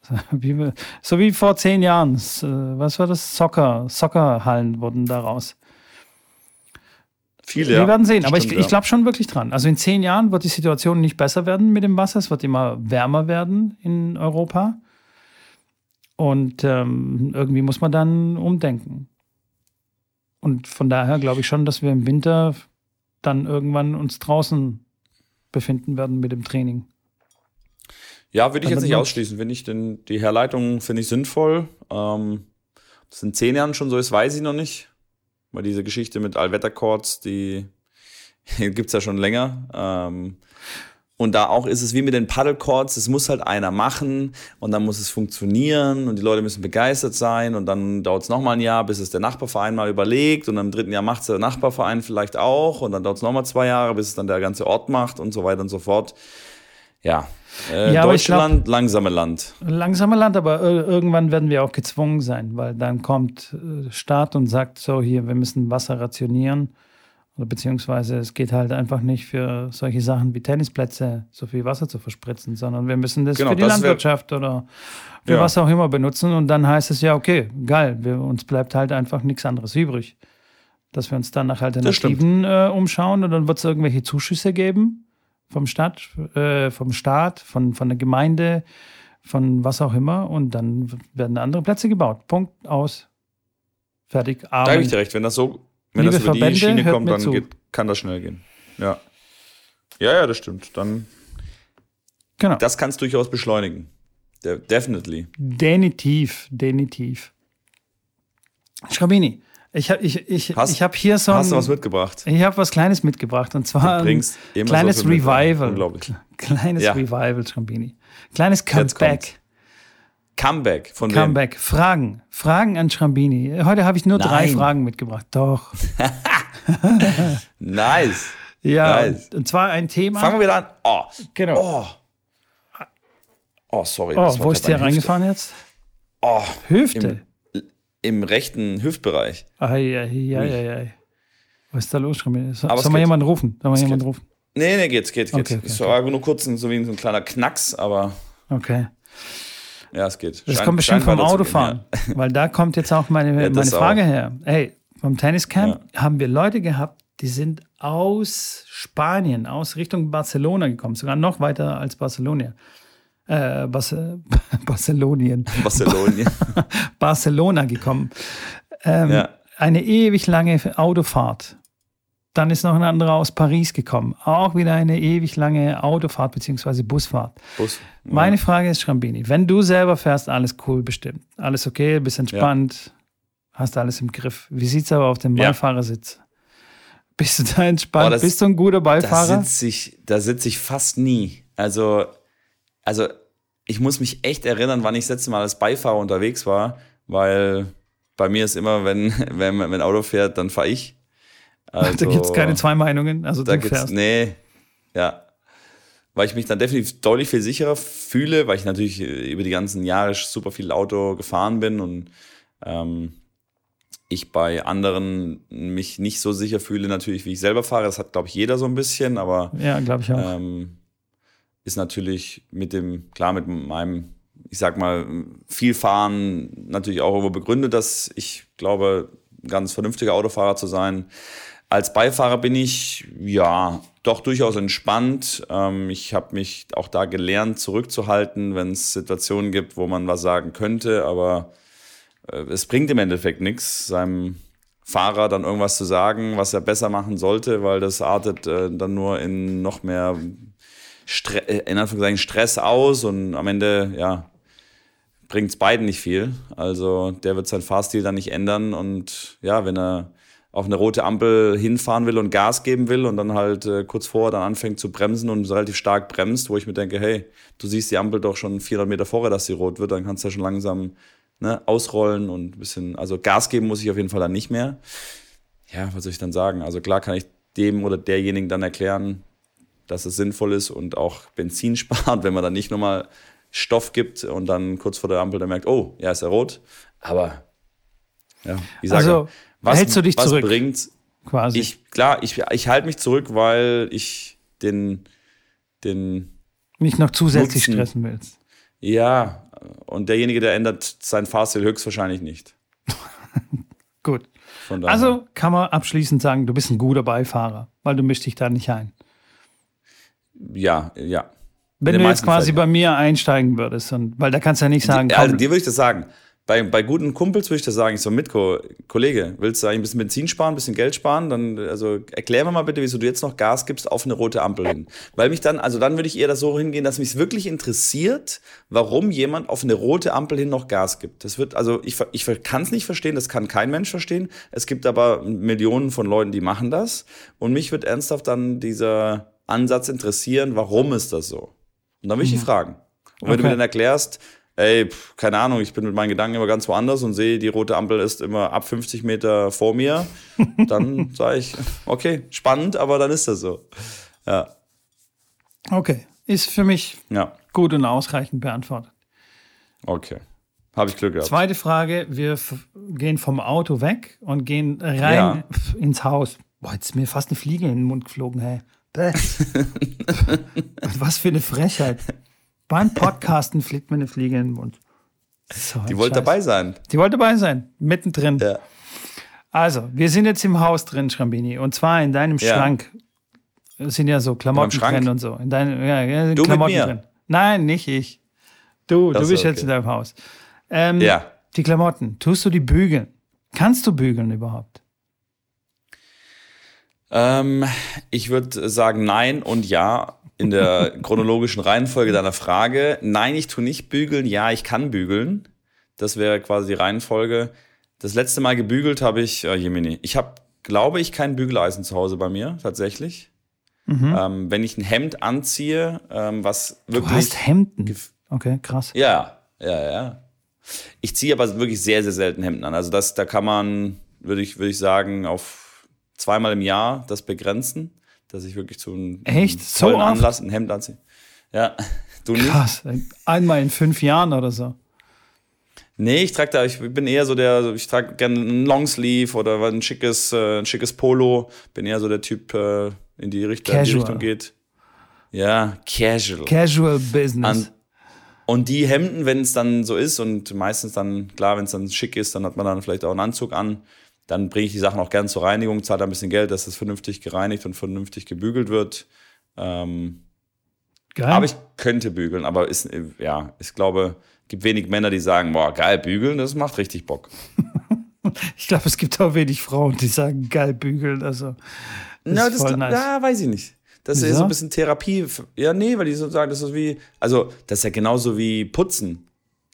so wie vor zehn Jahren. Was war das? Soccer. Soccerhallen wurden daraus. Viele, Wir werden sehen, aber ich, ich glaube schon wirklich dran. Also in zehn Jahren wird die Situation nicht besser werden mit dem Wasser. Es wird immer wärmer werden in Europa. Und ähm, irgendwie muss man dann umdenken. Und von daher glaube ich schon, dass wir im Winter dann irgendwann uns draußen befinden werden mit dem Training. Ja, würde ich jetzt nicht ausschließen. Finde ich denn die Herleitung finde ich sinnvoll. Ähm, das in zehn Jahren schon so ist, weiß ich noch nicht. Weil diese Geschichte mit Allwetterchords, die gibt es ja schon länger. Ähm, und da auch ist es wie mit den Paddlecords, es muss halt einer machen und dann muss es funktionieren und die Leute müssen begeistert sein und dann dauert es nochmal ein Jahr, bis es der Nachbarverein mal überlegt und im dritten Jahr macht es der Nachbarverein vielleicht auch und dann dauert es nochmal zwei Jahre, bis es dann der ganze Ort macht und so weiter und so fort. Ja, äh, ja, Deutschland, glaub, langsame Land. Langsame Land, aber irgendwann werden wir auch gezwungen sein, weil dann kommt äh, Staat und sagt so, hier, wir müssen Wasser rationieren oder beziehungsweise es geht halt einfach nicht für solche Sachen wie Tennisplätze so viel Wasser zu verspritzen, sondern wir müssen das genau, für die das Landwirtschaft oder für ja. was auch immer benutzen. Und dann heißt es ja, okay, geil, wir, uns bleibt halt einfach nichts anderes übrig. Dass wir uns dann nach Alternativen äh, umschauen und dann wird es irgendwelche Zuschüsse geben vom Stadt, äh, vom Staat, von, von der Gemeinde, von was auch immer. Und dann werden andere Plätze gebaut. Punkt aus. Fertig. Amen. Da habe ich dir recht, wenn das so wenn Liebe das über Verbände, die Schiene kommt, dann geht, kann das schnell gehen. Ja. Ja, ja, das stimmt. Dann. Genau. Das kannst du durchaus beschleunigen. De definitely. Definitiv, definitiv. Schrabini, ich habe ich, ich, ich hab hier so ein, Hast du was mitgebracht? Ich habe was Kleines mitgebracht und zwar ein kleines Revival. Unglaublich. Kleines ja. Revival, Schrabini. Kleines Comeback. Comeback von Comeback. Wem? Fragen. Fragen an Schrambini. Heute habe ich nur Nein. drei Fragen mitgebracht. Doch. nice. Ja, nice. Und, zwar ein Thema. Fangen wir wieder an. Oh. Genau. Oh, oh sorry. Oh, wo ist der reingefahren jetzt? Oh. Hüfte. Im, im rechten Hüftbereich. Ai, Was ist da los? So, soll man jemanden rufen? Soll man jemanden rufen? Nee, nee, geht's, geht's, geht's. Okay, okay, es war okay. nur kurz so wie so ein kleiner Knacks, aber. Okay. Ja, es geht. Das Schein, kommt bestimmt vom Autofahren, ja. weil da kommt jetzt auch meine, ja, meine Frage auch. her. Hey, vom Tenniscamp ja. haben wir Leute gehabt, die sind aus Spanien, aus Richtung Barcelona gekommen, sogar noch weiter als Barcelona. Äh, Barcelonien. Barcelonien. Barcelona gekommen. Ähm, ja. Eine ewig lange Autofahrt. Dann ist noch ein anderer aus Paris gekommen. Auch wieder eine ewig lange Autofahrt bzw. Busfahrt. Bus. Ja. Meine Frage ist, Schrambini, wenn du selber fährst, alles cool bestimmt. Alles okay, bist entspannt, ja. hast alles im Griff. Wie sieht es aber auf dem Beifahrersitz? Bist du da entspannt? Oh, das, bist du ein guter Beifahrer? Da sitze ich, sitz ich fast nie. Also, also ich muss mich echt erinnern, wann ich das letzte Mal als Beifahrer unterwegs war, weil bei mir ist immer, wenn, wenn, wenn ein Auto fährt, dann fahre ich. Also, da gibt es keine zwei Meinungen. Also da gibt's, fährst. Nee, ja. Weil ich mich dann definitiv deutlich viel sicherer fühle, weil ich natürlich äh, über die ganzen Jahre super viel Auto gefahren bin und ähm, ich bei anderen mich nicht so sicher fühle, natürlich, wie ich selber fahre. Das hat, glaube ich, jeder so ein bisschen, aber ja, glaube ich auch. Ähm, ist natürlich mit dem, klar, mit meinem, ich sag mal, viel Fahren natürlich auch irgendwo begründet, dass ich glaube, ganz vernünftiger Autofahrer zu sein. Als Beifahrer bin ich ja doch durchaus entspannt. Ähm, ich habe mich auch da gelernt, zurückzuhalten, wenn es Situationen gibt, wo man was sagen könnte, aber äh, es bringt im Endeffekt nichts, seinem Fahrer dann irgendwas zu sagen, was er besser machen sollte, weil das artet äh, dann nur in noch mehr Stre äh, in Anführungszeichen Stress aus und am Ende, ja, bringt es beiden nicht viel. Also der wird seinen Fahrstil dann nicht ändern und ja, wenn er auf eine rote Ampel hinfahren will und Gas geben will und dann halt äh, kurz vorher dann anfängt zu bremsen und relativ stark bremst, wo ich mir denke, hey, du siehst die Ampel doch schon 400 Meter vorher, dass sie rot wird, dann kannst du ja schon langsam ne, ausrollen und ein bisschen, also Gas geben muss ich auf jeden Fall dann nicht mehr. Ja, was soll ich dann sagen? Also klar kann ich dem oder derjenigen dann erklären, dass es sinnvoll ist und auch Benzin spart, wenn man dann nicht nochmal Stoff gibt und dann kurz vor der Ampel dann merkt, oh, ja, ist ja rot. Aber ja, wie sage, also, was, hältst du dich was zurück? bringt, quasi. Ich, klar, ich, ich halte mich zurück, weil ich den, den, Nicht noch zusätzlich Nutzen. stressen willst. ja, und derjenige, der ändert sein Fahrstil höchstwahrscheinlich nicht. Gut. Also kann man abschließend sagen, du bist ein guter Beifahrer, weil du mischst dich da nicht ein. Ja, ja. Wenn du jetzt quasi Fällen. bei mir einsteigen würdest, und, weil da kannst du ja nicht sagen, Die- komm, also dir würde ich das sagen. Bei, bei guten Kumpels würde ich das sagen. Ich so, Mitko, Kollege, willst du eigentlich ein bisschen Benzin sparen, ein bisschen Geld sparen? Dann, also erklär mir mal bitte, wieso du jetzt noch Gas gibst auf eine rote Ampel hin. Weil mich dann, also dann würde ich eher das so hingehen, dass mich es wirklich interessiert, warum jemand auf eine rote Ampel hin noch Gas gibt. Das wird, also ich, ich kann es nicht verstehen, das kann kein Mensch verstehen. Es gibt aber Millionen von Leuten, die machen das. Und mich wird ernsthaft dann dieser Ansatz interessieren, warum ist das so? Und dann will ich die fragen. Und wenn du Okay. mir dann erklärst, ey, pf, keine Ahnung, ich bin mit meinen Gedanken immer ganz woanders und sehe, die rote Ampel ist immer ab 50 Meter vor mir, dann sage ich, okay, spannend, aber dann ist das so. Ja, okay, ist für mich ja, gut und ausreichend beantwortet. okay. Habe ich Glück gehabt. Zweite Frage, wir gehen vom Auto weg und gehen rein Ja. ins Haus. Boah, jetzt ist mir fast eine Fliege in den Mund geflogen, hey. Was für eine Frechheit. Beim Podcasten fliegt mir eine Fliege in den Mund. So Die wollte Scheiß. dabei sein. Die wollte dabei sein, mittendrin. Ja. Also, wir sind jetzt im Haus drin, Schrambini. Und zwar in deinem Ja. Schrank. Es sind ja so Klamotten drin und so. In deinem, ja, ja, Du mit Klamotten mir? drin. Nein, nicht ich. Du, du Ach so, bist jetzt okay. in deinem Haus. Ähm, Ja. Die Klamotten, tust du die bügeln? Kannst du bügeln überhaupt? Ähm, ich würde sagen nein und ja in der chronologischen Reihenfolge deiner Frage. Nein, ich tue nicht bügeln. Ja, ich kann bügeln. Das wäre quasi die Reihenfolge. Das letzte Mal gebügelt habe ich, äh, Jemini, ich habe, glaube ich, kein Bügeleisen zu Hause bei mir, tatsächlich. Ähm, wenn ich ein Hemd anziehe, ähm, was Du wirklich. hast Hemden. Okay, krass. Ja, ja, ja. Ich ziehe aber wirklich sehr, sehr selten Hemden an. Also das, da kann man, würde ich, würde ich sagen, auf zweimal im Jahr das begrenzen, dass ich wirklich zu einem, Echt? So tollen oft? Anlass ein Hemd anziehe. Ja, du nicht? Krass. Einmal in fünf Jahren oder so. Nee, ich trage da, ich bin eher so der, ich trage gerne einen Longsleeve oder ein schickes, äh, ein schickes Polo. Bin eher so der Typ, äh, in die, Richt in die. Richtung geht. Ja, casual. Casual Business. An, und die Hemden, wenn es dann so ist und meistens dann, klar, wenn es dann schick ist, dann hat man dann vielleicht auch einen Anzug an, dann bringe ich die Sachen auch gern zur Reinigung, zahle da ein bisschen Geld, dass das vernünftig gereinigt und vernünftig gebügelt wird. Ähm, Geil. aber ich könnte bügeln, aber ist, äh, ja, ich glaube, es gibt wenig Männer, die sagen, boah, geil, bügeln, das macht richtig Bock. Ich glaube, es gibt auch wenig Frauen, die sagen, geil bügeln. Also, das Na, ist voll nice. ja, weiß ich nicht. Das ist Wieso? so ein bisschen Therapie. Ja, nee, weil die so sagen, das ist wie, also, das ist ja genauso wie Putzen.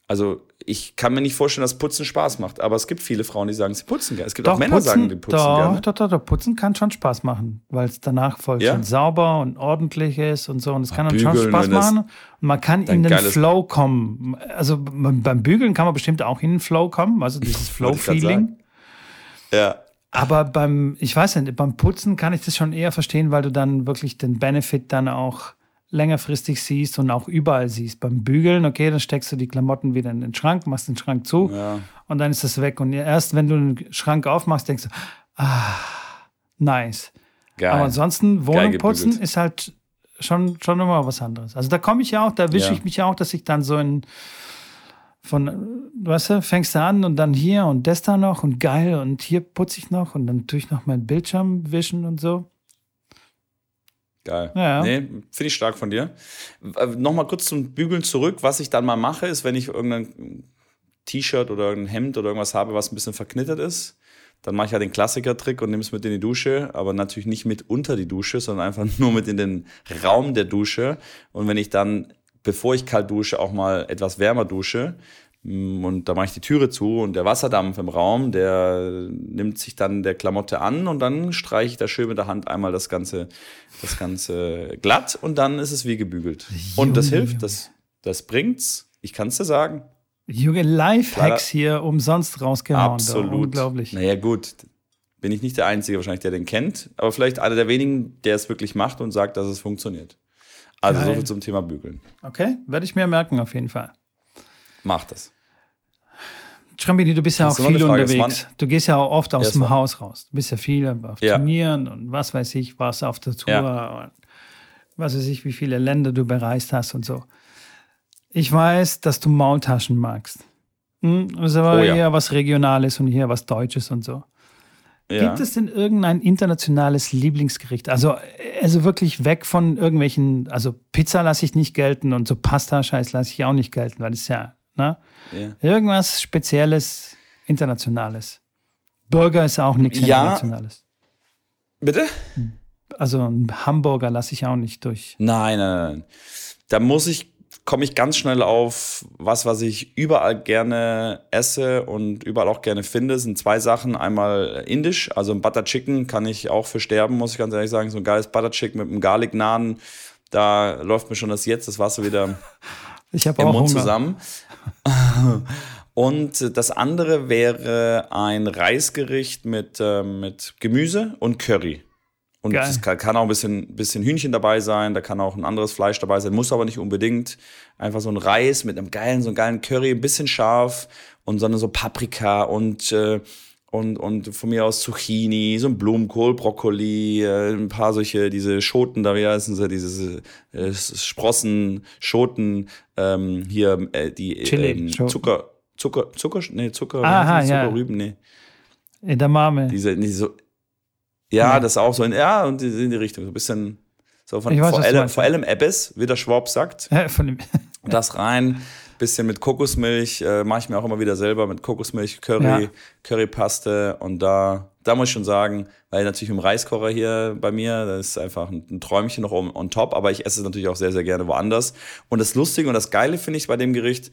Also, ich kann mir nicht vorstellen, dass Putzen Spaß macht, aber es gibt viele Frauen, die sagen, sie putzen gerne. Es gibt auch Männer, die sagen, die putzen doch, gerne. doch, doch, doch, putzen kann schon Spaß machen, weil es danach voll Ja? schön sauber und ordentlich ist und so. Und es kann dann schon Spaß machen. Und man kann in den Flow kommen. Also beim Bügeln kann man bestimmt auch in den Flow kommen, also dieses Flow-Feeling. Ja. Aber beim, ich weiß nicht, beim Putzen kann ich das schon eher verstehen, weil du dann wirklich den Benefit dann auch längerfristig siehst und auch überall siehst. Beim Bügeln, okay, dann steckst du die Klamotten wieder in den Schrank, machst den Schrank zu Ja. und dann ist das weg. Und erst wenn du den Schrank aufmachst, denkst du, ah, nice. Geil. Aber ansonsten, Wohnung putzen ist halt schon, schon immer was anderes. Also da komme ich ja auch, da wische Ja. ich mich ja auch, dass ich dann so in von, weißt du, fängst du an und dann hier und das da noch und geil und hier putze ich noch und dann tue ich noch meinen Bildschirm wischen und so. Geil. Ja. Nee, finde ich stark von dir. Äh, Nochmal kurz zum Bügeln zurück. Was ich dann mal mache, ist, wenn ich irgendein T-Shirt oder ein Hemd oder irgendwas habe, was ein bisschen verknittert ist, dann mache ich ja den Klassiker-Trick und nehme es mit in die Dusche, aber natürlich nicht mit unter die Dusche, sondern einfach nur mit in den Raum der Dusche. Und wenn ich dann, bevor ich kalt dusche, auch mal etwas wärmer dusche, und da mache ich die Türe zu und der Wasserdampf im Raum, der nimmt sich dann der Klamotte an und dann streiche ich da schön mit der Hand einmal das Ganze, das Ganze glatt und dann ist es wie gebügelt. Und das Junge, hilft, das, das bringt's. Ich kann es dir sagen. Junge, Lifehacks hier umsonst rausgehauen. Absolut. Da. Unglaublich. Naja, gut. Bin ich nicht der Einzige wahrscheinlich, der den kennt, aber vielleicht einer der wenigen, der es wirklich macht und sagt, dass es funktioniert. Also so Geil. viel zum Thema Bügeln. Okay, werde ich mir merken auf jeden Fall. Mach das. Schrambini, du bist ja auch viel Frage, unterwegs. Du gehst ja auch oft aus Ja, dem. Haus raus. Du bist ja viel auf Ja. Turnieren und was weiß ich, warst auf der Tour Ja. und was weiß ich, wie viele Länder du bereist hast und so. Ich weiß, dass du Maultaschen magst. Hm? Das ist aber Oh ja. eher was Regionales und hier was Deutsches und so. Gibt es denn irgendein internationales Lieblingsgericht? Also, also wirklich weg von irgendwelchen, also Pizza lasse ich nicht gelten und so Pasta-Scheiß lasse ich auch nicht gelten, weil das ist ja, ne? ja. Irgendwas Spezielles, Internationales. Burger ist auch nichts Ja. Internationales. Bitte? Also ein Hamburger lasse ich auch nicht durch. Nein, nein, nein. Da muss ich, komme ich ganz schnell auf was, was ich überall gerne esse und überall auch gerne finde. Das sind zwei Sachen. Einmal indisch, also ein Butter Chicken kann ich auch für sterben, muss ich ganz ehrlich sagen. So ein geiles Butter Chicken mit einem Garlic Naan. Da läuft mir schon das jetzt, das Wasser wieder Ich im Mund Hunger. zusammen. Und das andere wäre ein Reisgericht mit, äh, mit Gemüse und Curry. Und es kann, kann auch ein bisschen, bisschen Hühnchen dabei sein, da kann auch ein anderes Fleisch dabei sein, muss aber nicht unbedingt. Einfach so ein Reis mit einem geilen, so einem geilen Curry, ein bisschen scharf und so eine so Paprika und, äh, und, und von mir aus Zucchini, so ein Blumenkohl, Brokkoli, äh, ein paar solche, diese Schoten, da wie heißen sie, diese äh, Sprossen, Schoten, ähm, hier, äh, die Chili, ähm. Zucker, Zucker, Zucker, nee, Zucker, Aha, ja. Zuckerrüben, nee. Edamame. Diese, nee, so, ja, Ja. das auch so in, ja, und in die Richtung, so ein bisschen, so von, weiß, vor, allem, vor ja. allem Ebbes, wie der Schwab sagt, Von dem, das rein, bisschen mit Kokosmilch, äh, mache ich mir auch immer wieder selber mit Kokosmilch, Curry, Ja. Currypaste und da, da muss ich schon sagen, weil natürlich im Reiskocher hier bei mir, das ist einfach ein, ein Träumchen noch on, on top, aber ich esse es natürlich auch sehr, sehr gerne woanders. Und das Lustige und das Geile finde ich bei dem Gericht,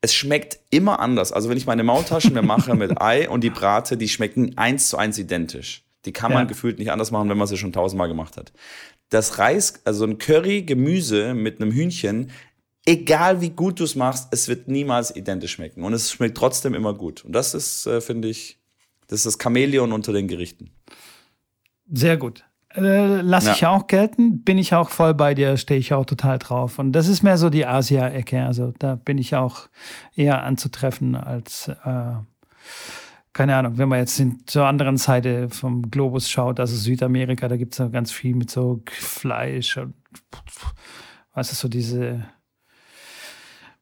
es schmeckt immer anders. Also wenn ich meine Maultaschen mir mache mit Ei und die brate, die schmecken eins zu eins identisch. Die kann man Ja. gefühlt nicht anders machen, wenn man sie schon tausendmal gemacht hat. Das Reis, also ein Curry, Gemüse mit einem Hühnchen, egal wie gut du es machst, es wird niemals identisch schmecken. Und es schmeckt trotzdem immer gut. Und das ist, äh, finde ich, das ist das Chamäleon unter den Gerichten. Sehr gut. Äh, lass Ja. ich auch gelten, bin ich auch voll bei dir, stehe ich auch total drauf. Und das ist mehr so die Asia-Ecke. Also da bin ich auch eher anzutreffen als, äh, keine Ahnung, wenn man jetzt in, zur anderen Seite vom Globus schaut, also Südamerika, da gibt es ganz viel mit so Fleisch und was ist so diese,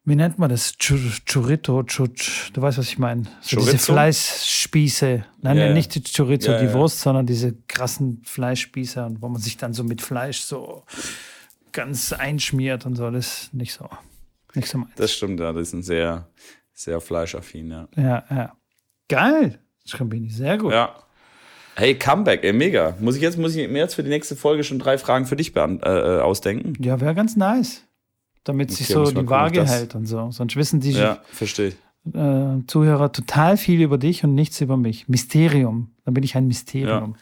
wie nennt man das? Chur- Churrito, Chuch, du weißt, was ich meine. So diese? Fleischspieße. Nein, Ja, ja. nicht die Chorizo, Ja, die. Wurst, sondern diese krassen Fleischspieße, wo man sich dann so mit Fleisch so ganz einschmiert und so. Das ist nicht so. Nicht so meins. Das stimmt, ja. Die sind sehr, sehr fleischaffin, ja. Ja, ja. Geil. Schrambini, sehr gut. Ja. Hey, Comeback, ey, mega. Muss ich jetzt, muss ich mir jetzt für die nächste Folge schon drei Fragen für dich äh, äh, ausdenken? Ja, wäre ganz nice. Damit sich Okay, so muss mal die Waage hält und so. Sonst wissen die Ja, äh, Zuhörer total viel über dich und nichts über mich. Mysterium. Dann bin ich ein Mysterium.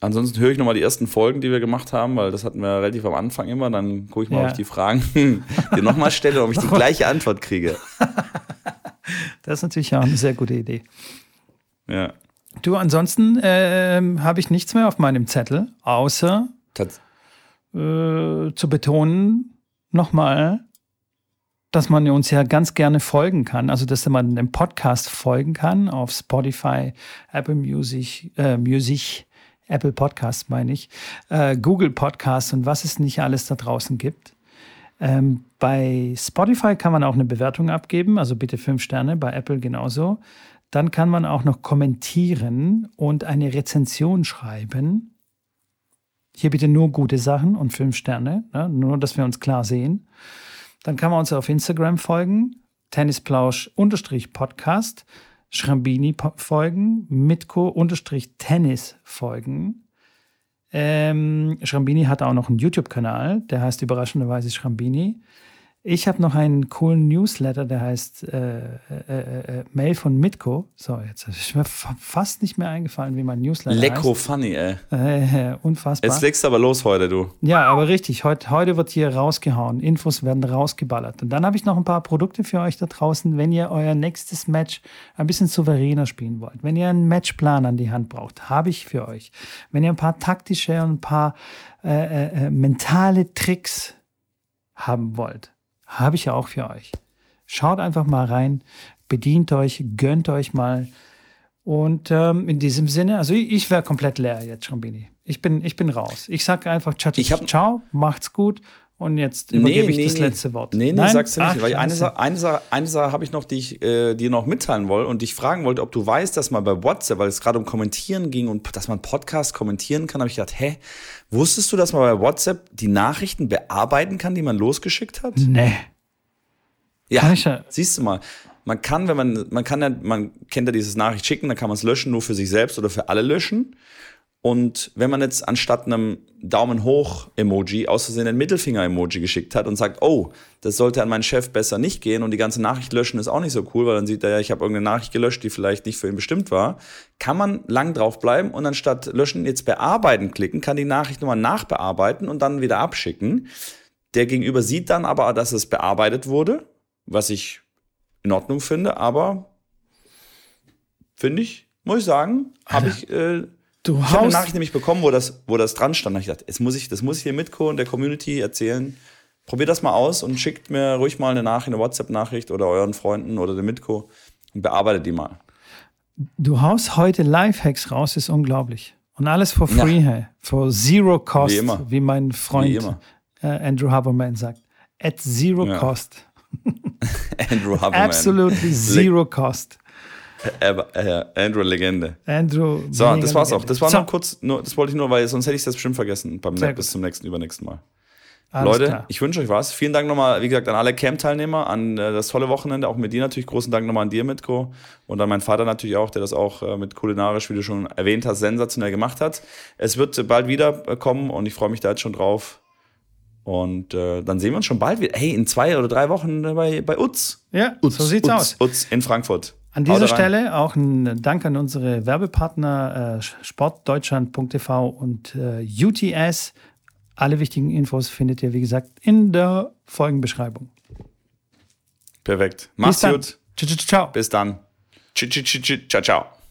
Ansonsten höre ich nochmal die ersten Folgen, die wir gemacht haben, weil das hatten wir relativ am Anfang immer. Dann gucke ich mal, Ja. ob ich die Fragen dir nochmal stelle, ob ich die gleiche Antwort kriege. Das ist natürlich auch eine sehr gute Idee. Ja. Du, ansonsten ähm, habe ich nichts mehr auf meinem Zettel, außer Tats äh, zu betonen, nochmal, dass man uns ja ganz gerne folgen kann. Also, dass man dem Podcast folgen kann auf Spotify, Apple Music, äh, Music, Apple Podcast meine ich, äh, Google Podcast und was es nicht alles da draußen gibt. Ähm, bei Spotify kann man auch eine Bewertung abgeben, also bitte fünf Sterne, bei Apple genauso. Dann kann man auch noch kommentieren und eine Rezension schreiben. Hier bitte nur gute Sachen und fünf Sterne, ne? nur dass wir uns klar sehen. Dann kann man uns auf Instagram folgen, Tennisplausch-Podcast, Schrambini folgen, Mitko-Tennis folgen. Ähm, Schrambini hat auch noch einen YouTube-Kanal, der heißt überraschenderweise Schrambini. Ich habe noch einen coolen Newsletter, der heißt äh, äh, äh, äh, Mail von Mitko. So, jetzt ist mir fa- fast nicht mehr eingefallen, wie mein Newsletter Lecko funny, ey. heißt. Äh, unfassbar. Jetzt legst du aber los heute, du. Ja, aber richtig. Heut, heute wird hier rausgehauen. Infos werden rausgeballert. Und dann habe ich noch ein paar Produkte für euch da draußen, wenn ihr euer nächstes Match ein bisschen souveräner spielen wollt. Wenn ihr einen Matchplan an die Hand braucht, habe ich für euch. Wenn ihr ein paar taktische und ein paar äh, äh, äh, mentale Tricks haben wollt, habe ich auch für euch. Schaut einfach mal rein. bedient euch, gönnt euch mal. Und ähm, in diesem Sinne, also ich, ich wäre komplett leer jetzt schon, Bini. Ich bin, ich bin raus. Ich sage einfach ciao, Ich hab- ciao, macht's gut. Und jetzt übergebe ich das letzte Wort. Nee, nee, Nein? sagst du nicht. Ach, weil eine. Sache, eine Sache, eine Sache habe ich noch, die ich äh, dir noch mitteilen wollte und dich fragen wollte, ob du weißt, dass man bei WhatsApp, weil es gerade um Kommentieren ging und dass man Podcast kommentieren kann, habe ich gedacht, hä, wusstest du, dass man bei WhatsApp die Nachrichten bearbeiten kann, die man losgeschickt hat? Nee. Ja, ja- siehst du mal. Man kann, wenn man, man kann ja, man kennt ja dieses Nachricht schicken, dann kann man es löschen, nur für sich selbst oder für alle löschen. Und wenn man jetzt anstatt einem Daumen hoch Emoji aus Versehen ein Mittelfinger Emoji geschickt hat und sagt, oh, das sollte an meinen Chef besser nicht gehen und die ganze Nachricht löschen ist auch nicht so cool, weil dann sieht er ja, ich habe irgendeine Nachricht gelöscht, die vielleicht nicht für ihn bestimmt war, kann man lang drauf bleiben und anstatt löschen jetzt bearbeiten klicken, kann die Nachricht nochmal nachbearbeiten und dann wieder abschicken. Der Gegenüber sieht dann aber, dass es bearbeitet wurde, was ich in Ordnung finde, aber finde ich, muss ich sagen, habe ich, äh, Du ich habe eine Nachricht nämlich bekommen, wo das, wo das dran stand. Da hab ich gedacht, jetzt muss ich, das muss ich hier mitco und der Community erzählen. Probiert das mal aus und schickt mir ruhig mal eine Nachricht, eine WhatsApp-Nachricht oder euren Freunden oder dem Mitco und bearbeitet die mal. du haust heute Lifehacks raus, ist unglaublich. Und alles for Ja. free, hey. For zero cost, Wie immer. wie mein Freund Wie äh, Andrew Haberman sagt. At zero Ja. cost. Andrew Haberman. Absolutely zero cost. Äh, äh, Andrew Legende. Andrew. So, mega das war's auch. Legende. Das war so, noch kurz, nur, das wollte ich nur, weil sonst hätte ich das bestimmt vergessen beim Sehr bis gut. zum nächsten, übernächsten Mal. alles Leute, klar. ich wünsche euch was. Vielen Dank nochmal, wie gesagt, an alle Camp-Teilnehmer, an äh, das tolle Wochenende, auch mit dir natürlich. Großen Dank nochmal an dir, Mitko. Und an meinen Vater natürlich auch, der das auch äh, mit kulinarisch, wie du schon erwähnt hast, sensationell gemacht hat. Es wird äh, bald wieder äh, kommen und ich freue mich da jetzt schon drauf. Und äh, dann sehen wir uns schon bald wieder. Hey, in zwei oder drei Wochen äh, bei, bei Utz. Ja, Utz, so sieht's Utz, aus. Utz in Frankfurt. An dieser. Stelle auch ein Dank an unsere Werbepartner äh, sportdeutschland.tv und äh, UTS. Alle wichtigen Infos findet ihr, wie gesagt, in der Folgenbeschreibung. Perfekt. Mach's gut. Ciao, ciao, ciao. Bis dann. Tsch, Ciao, ciao.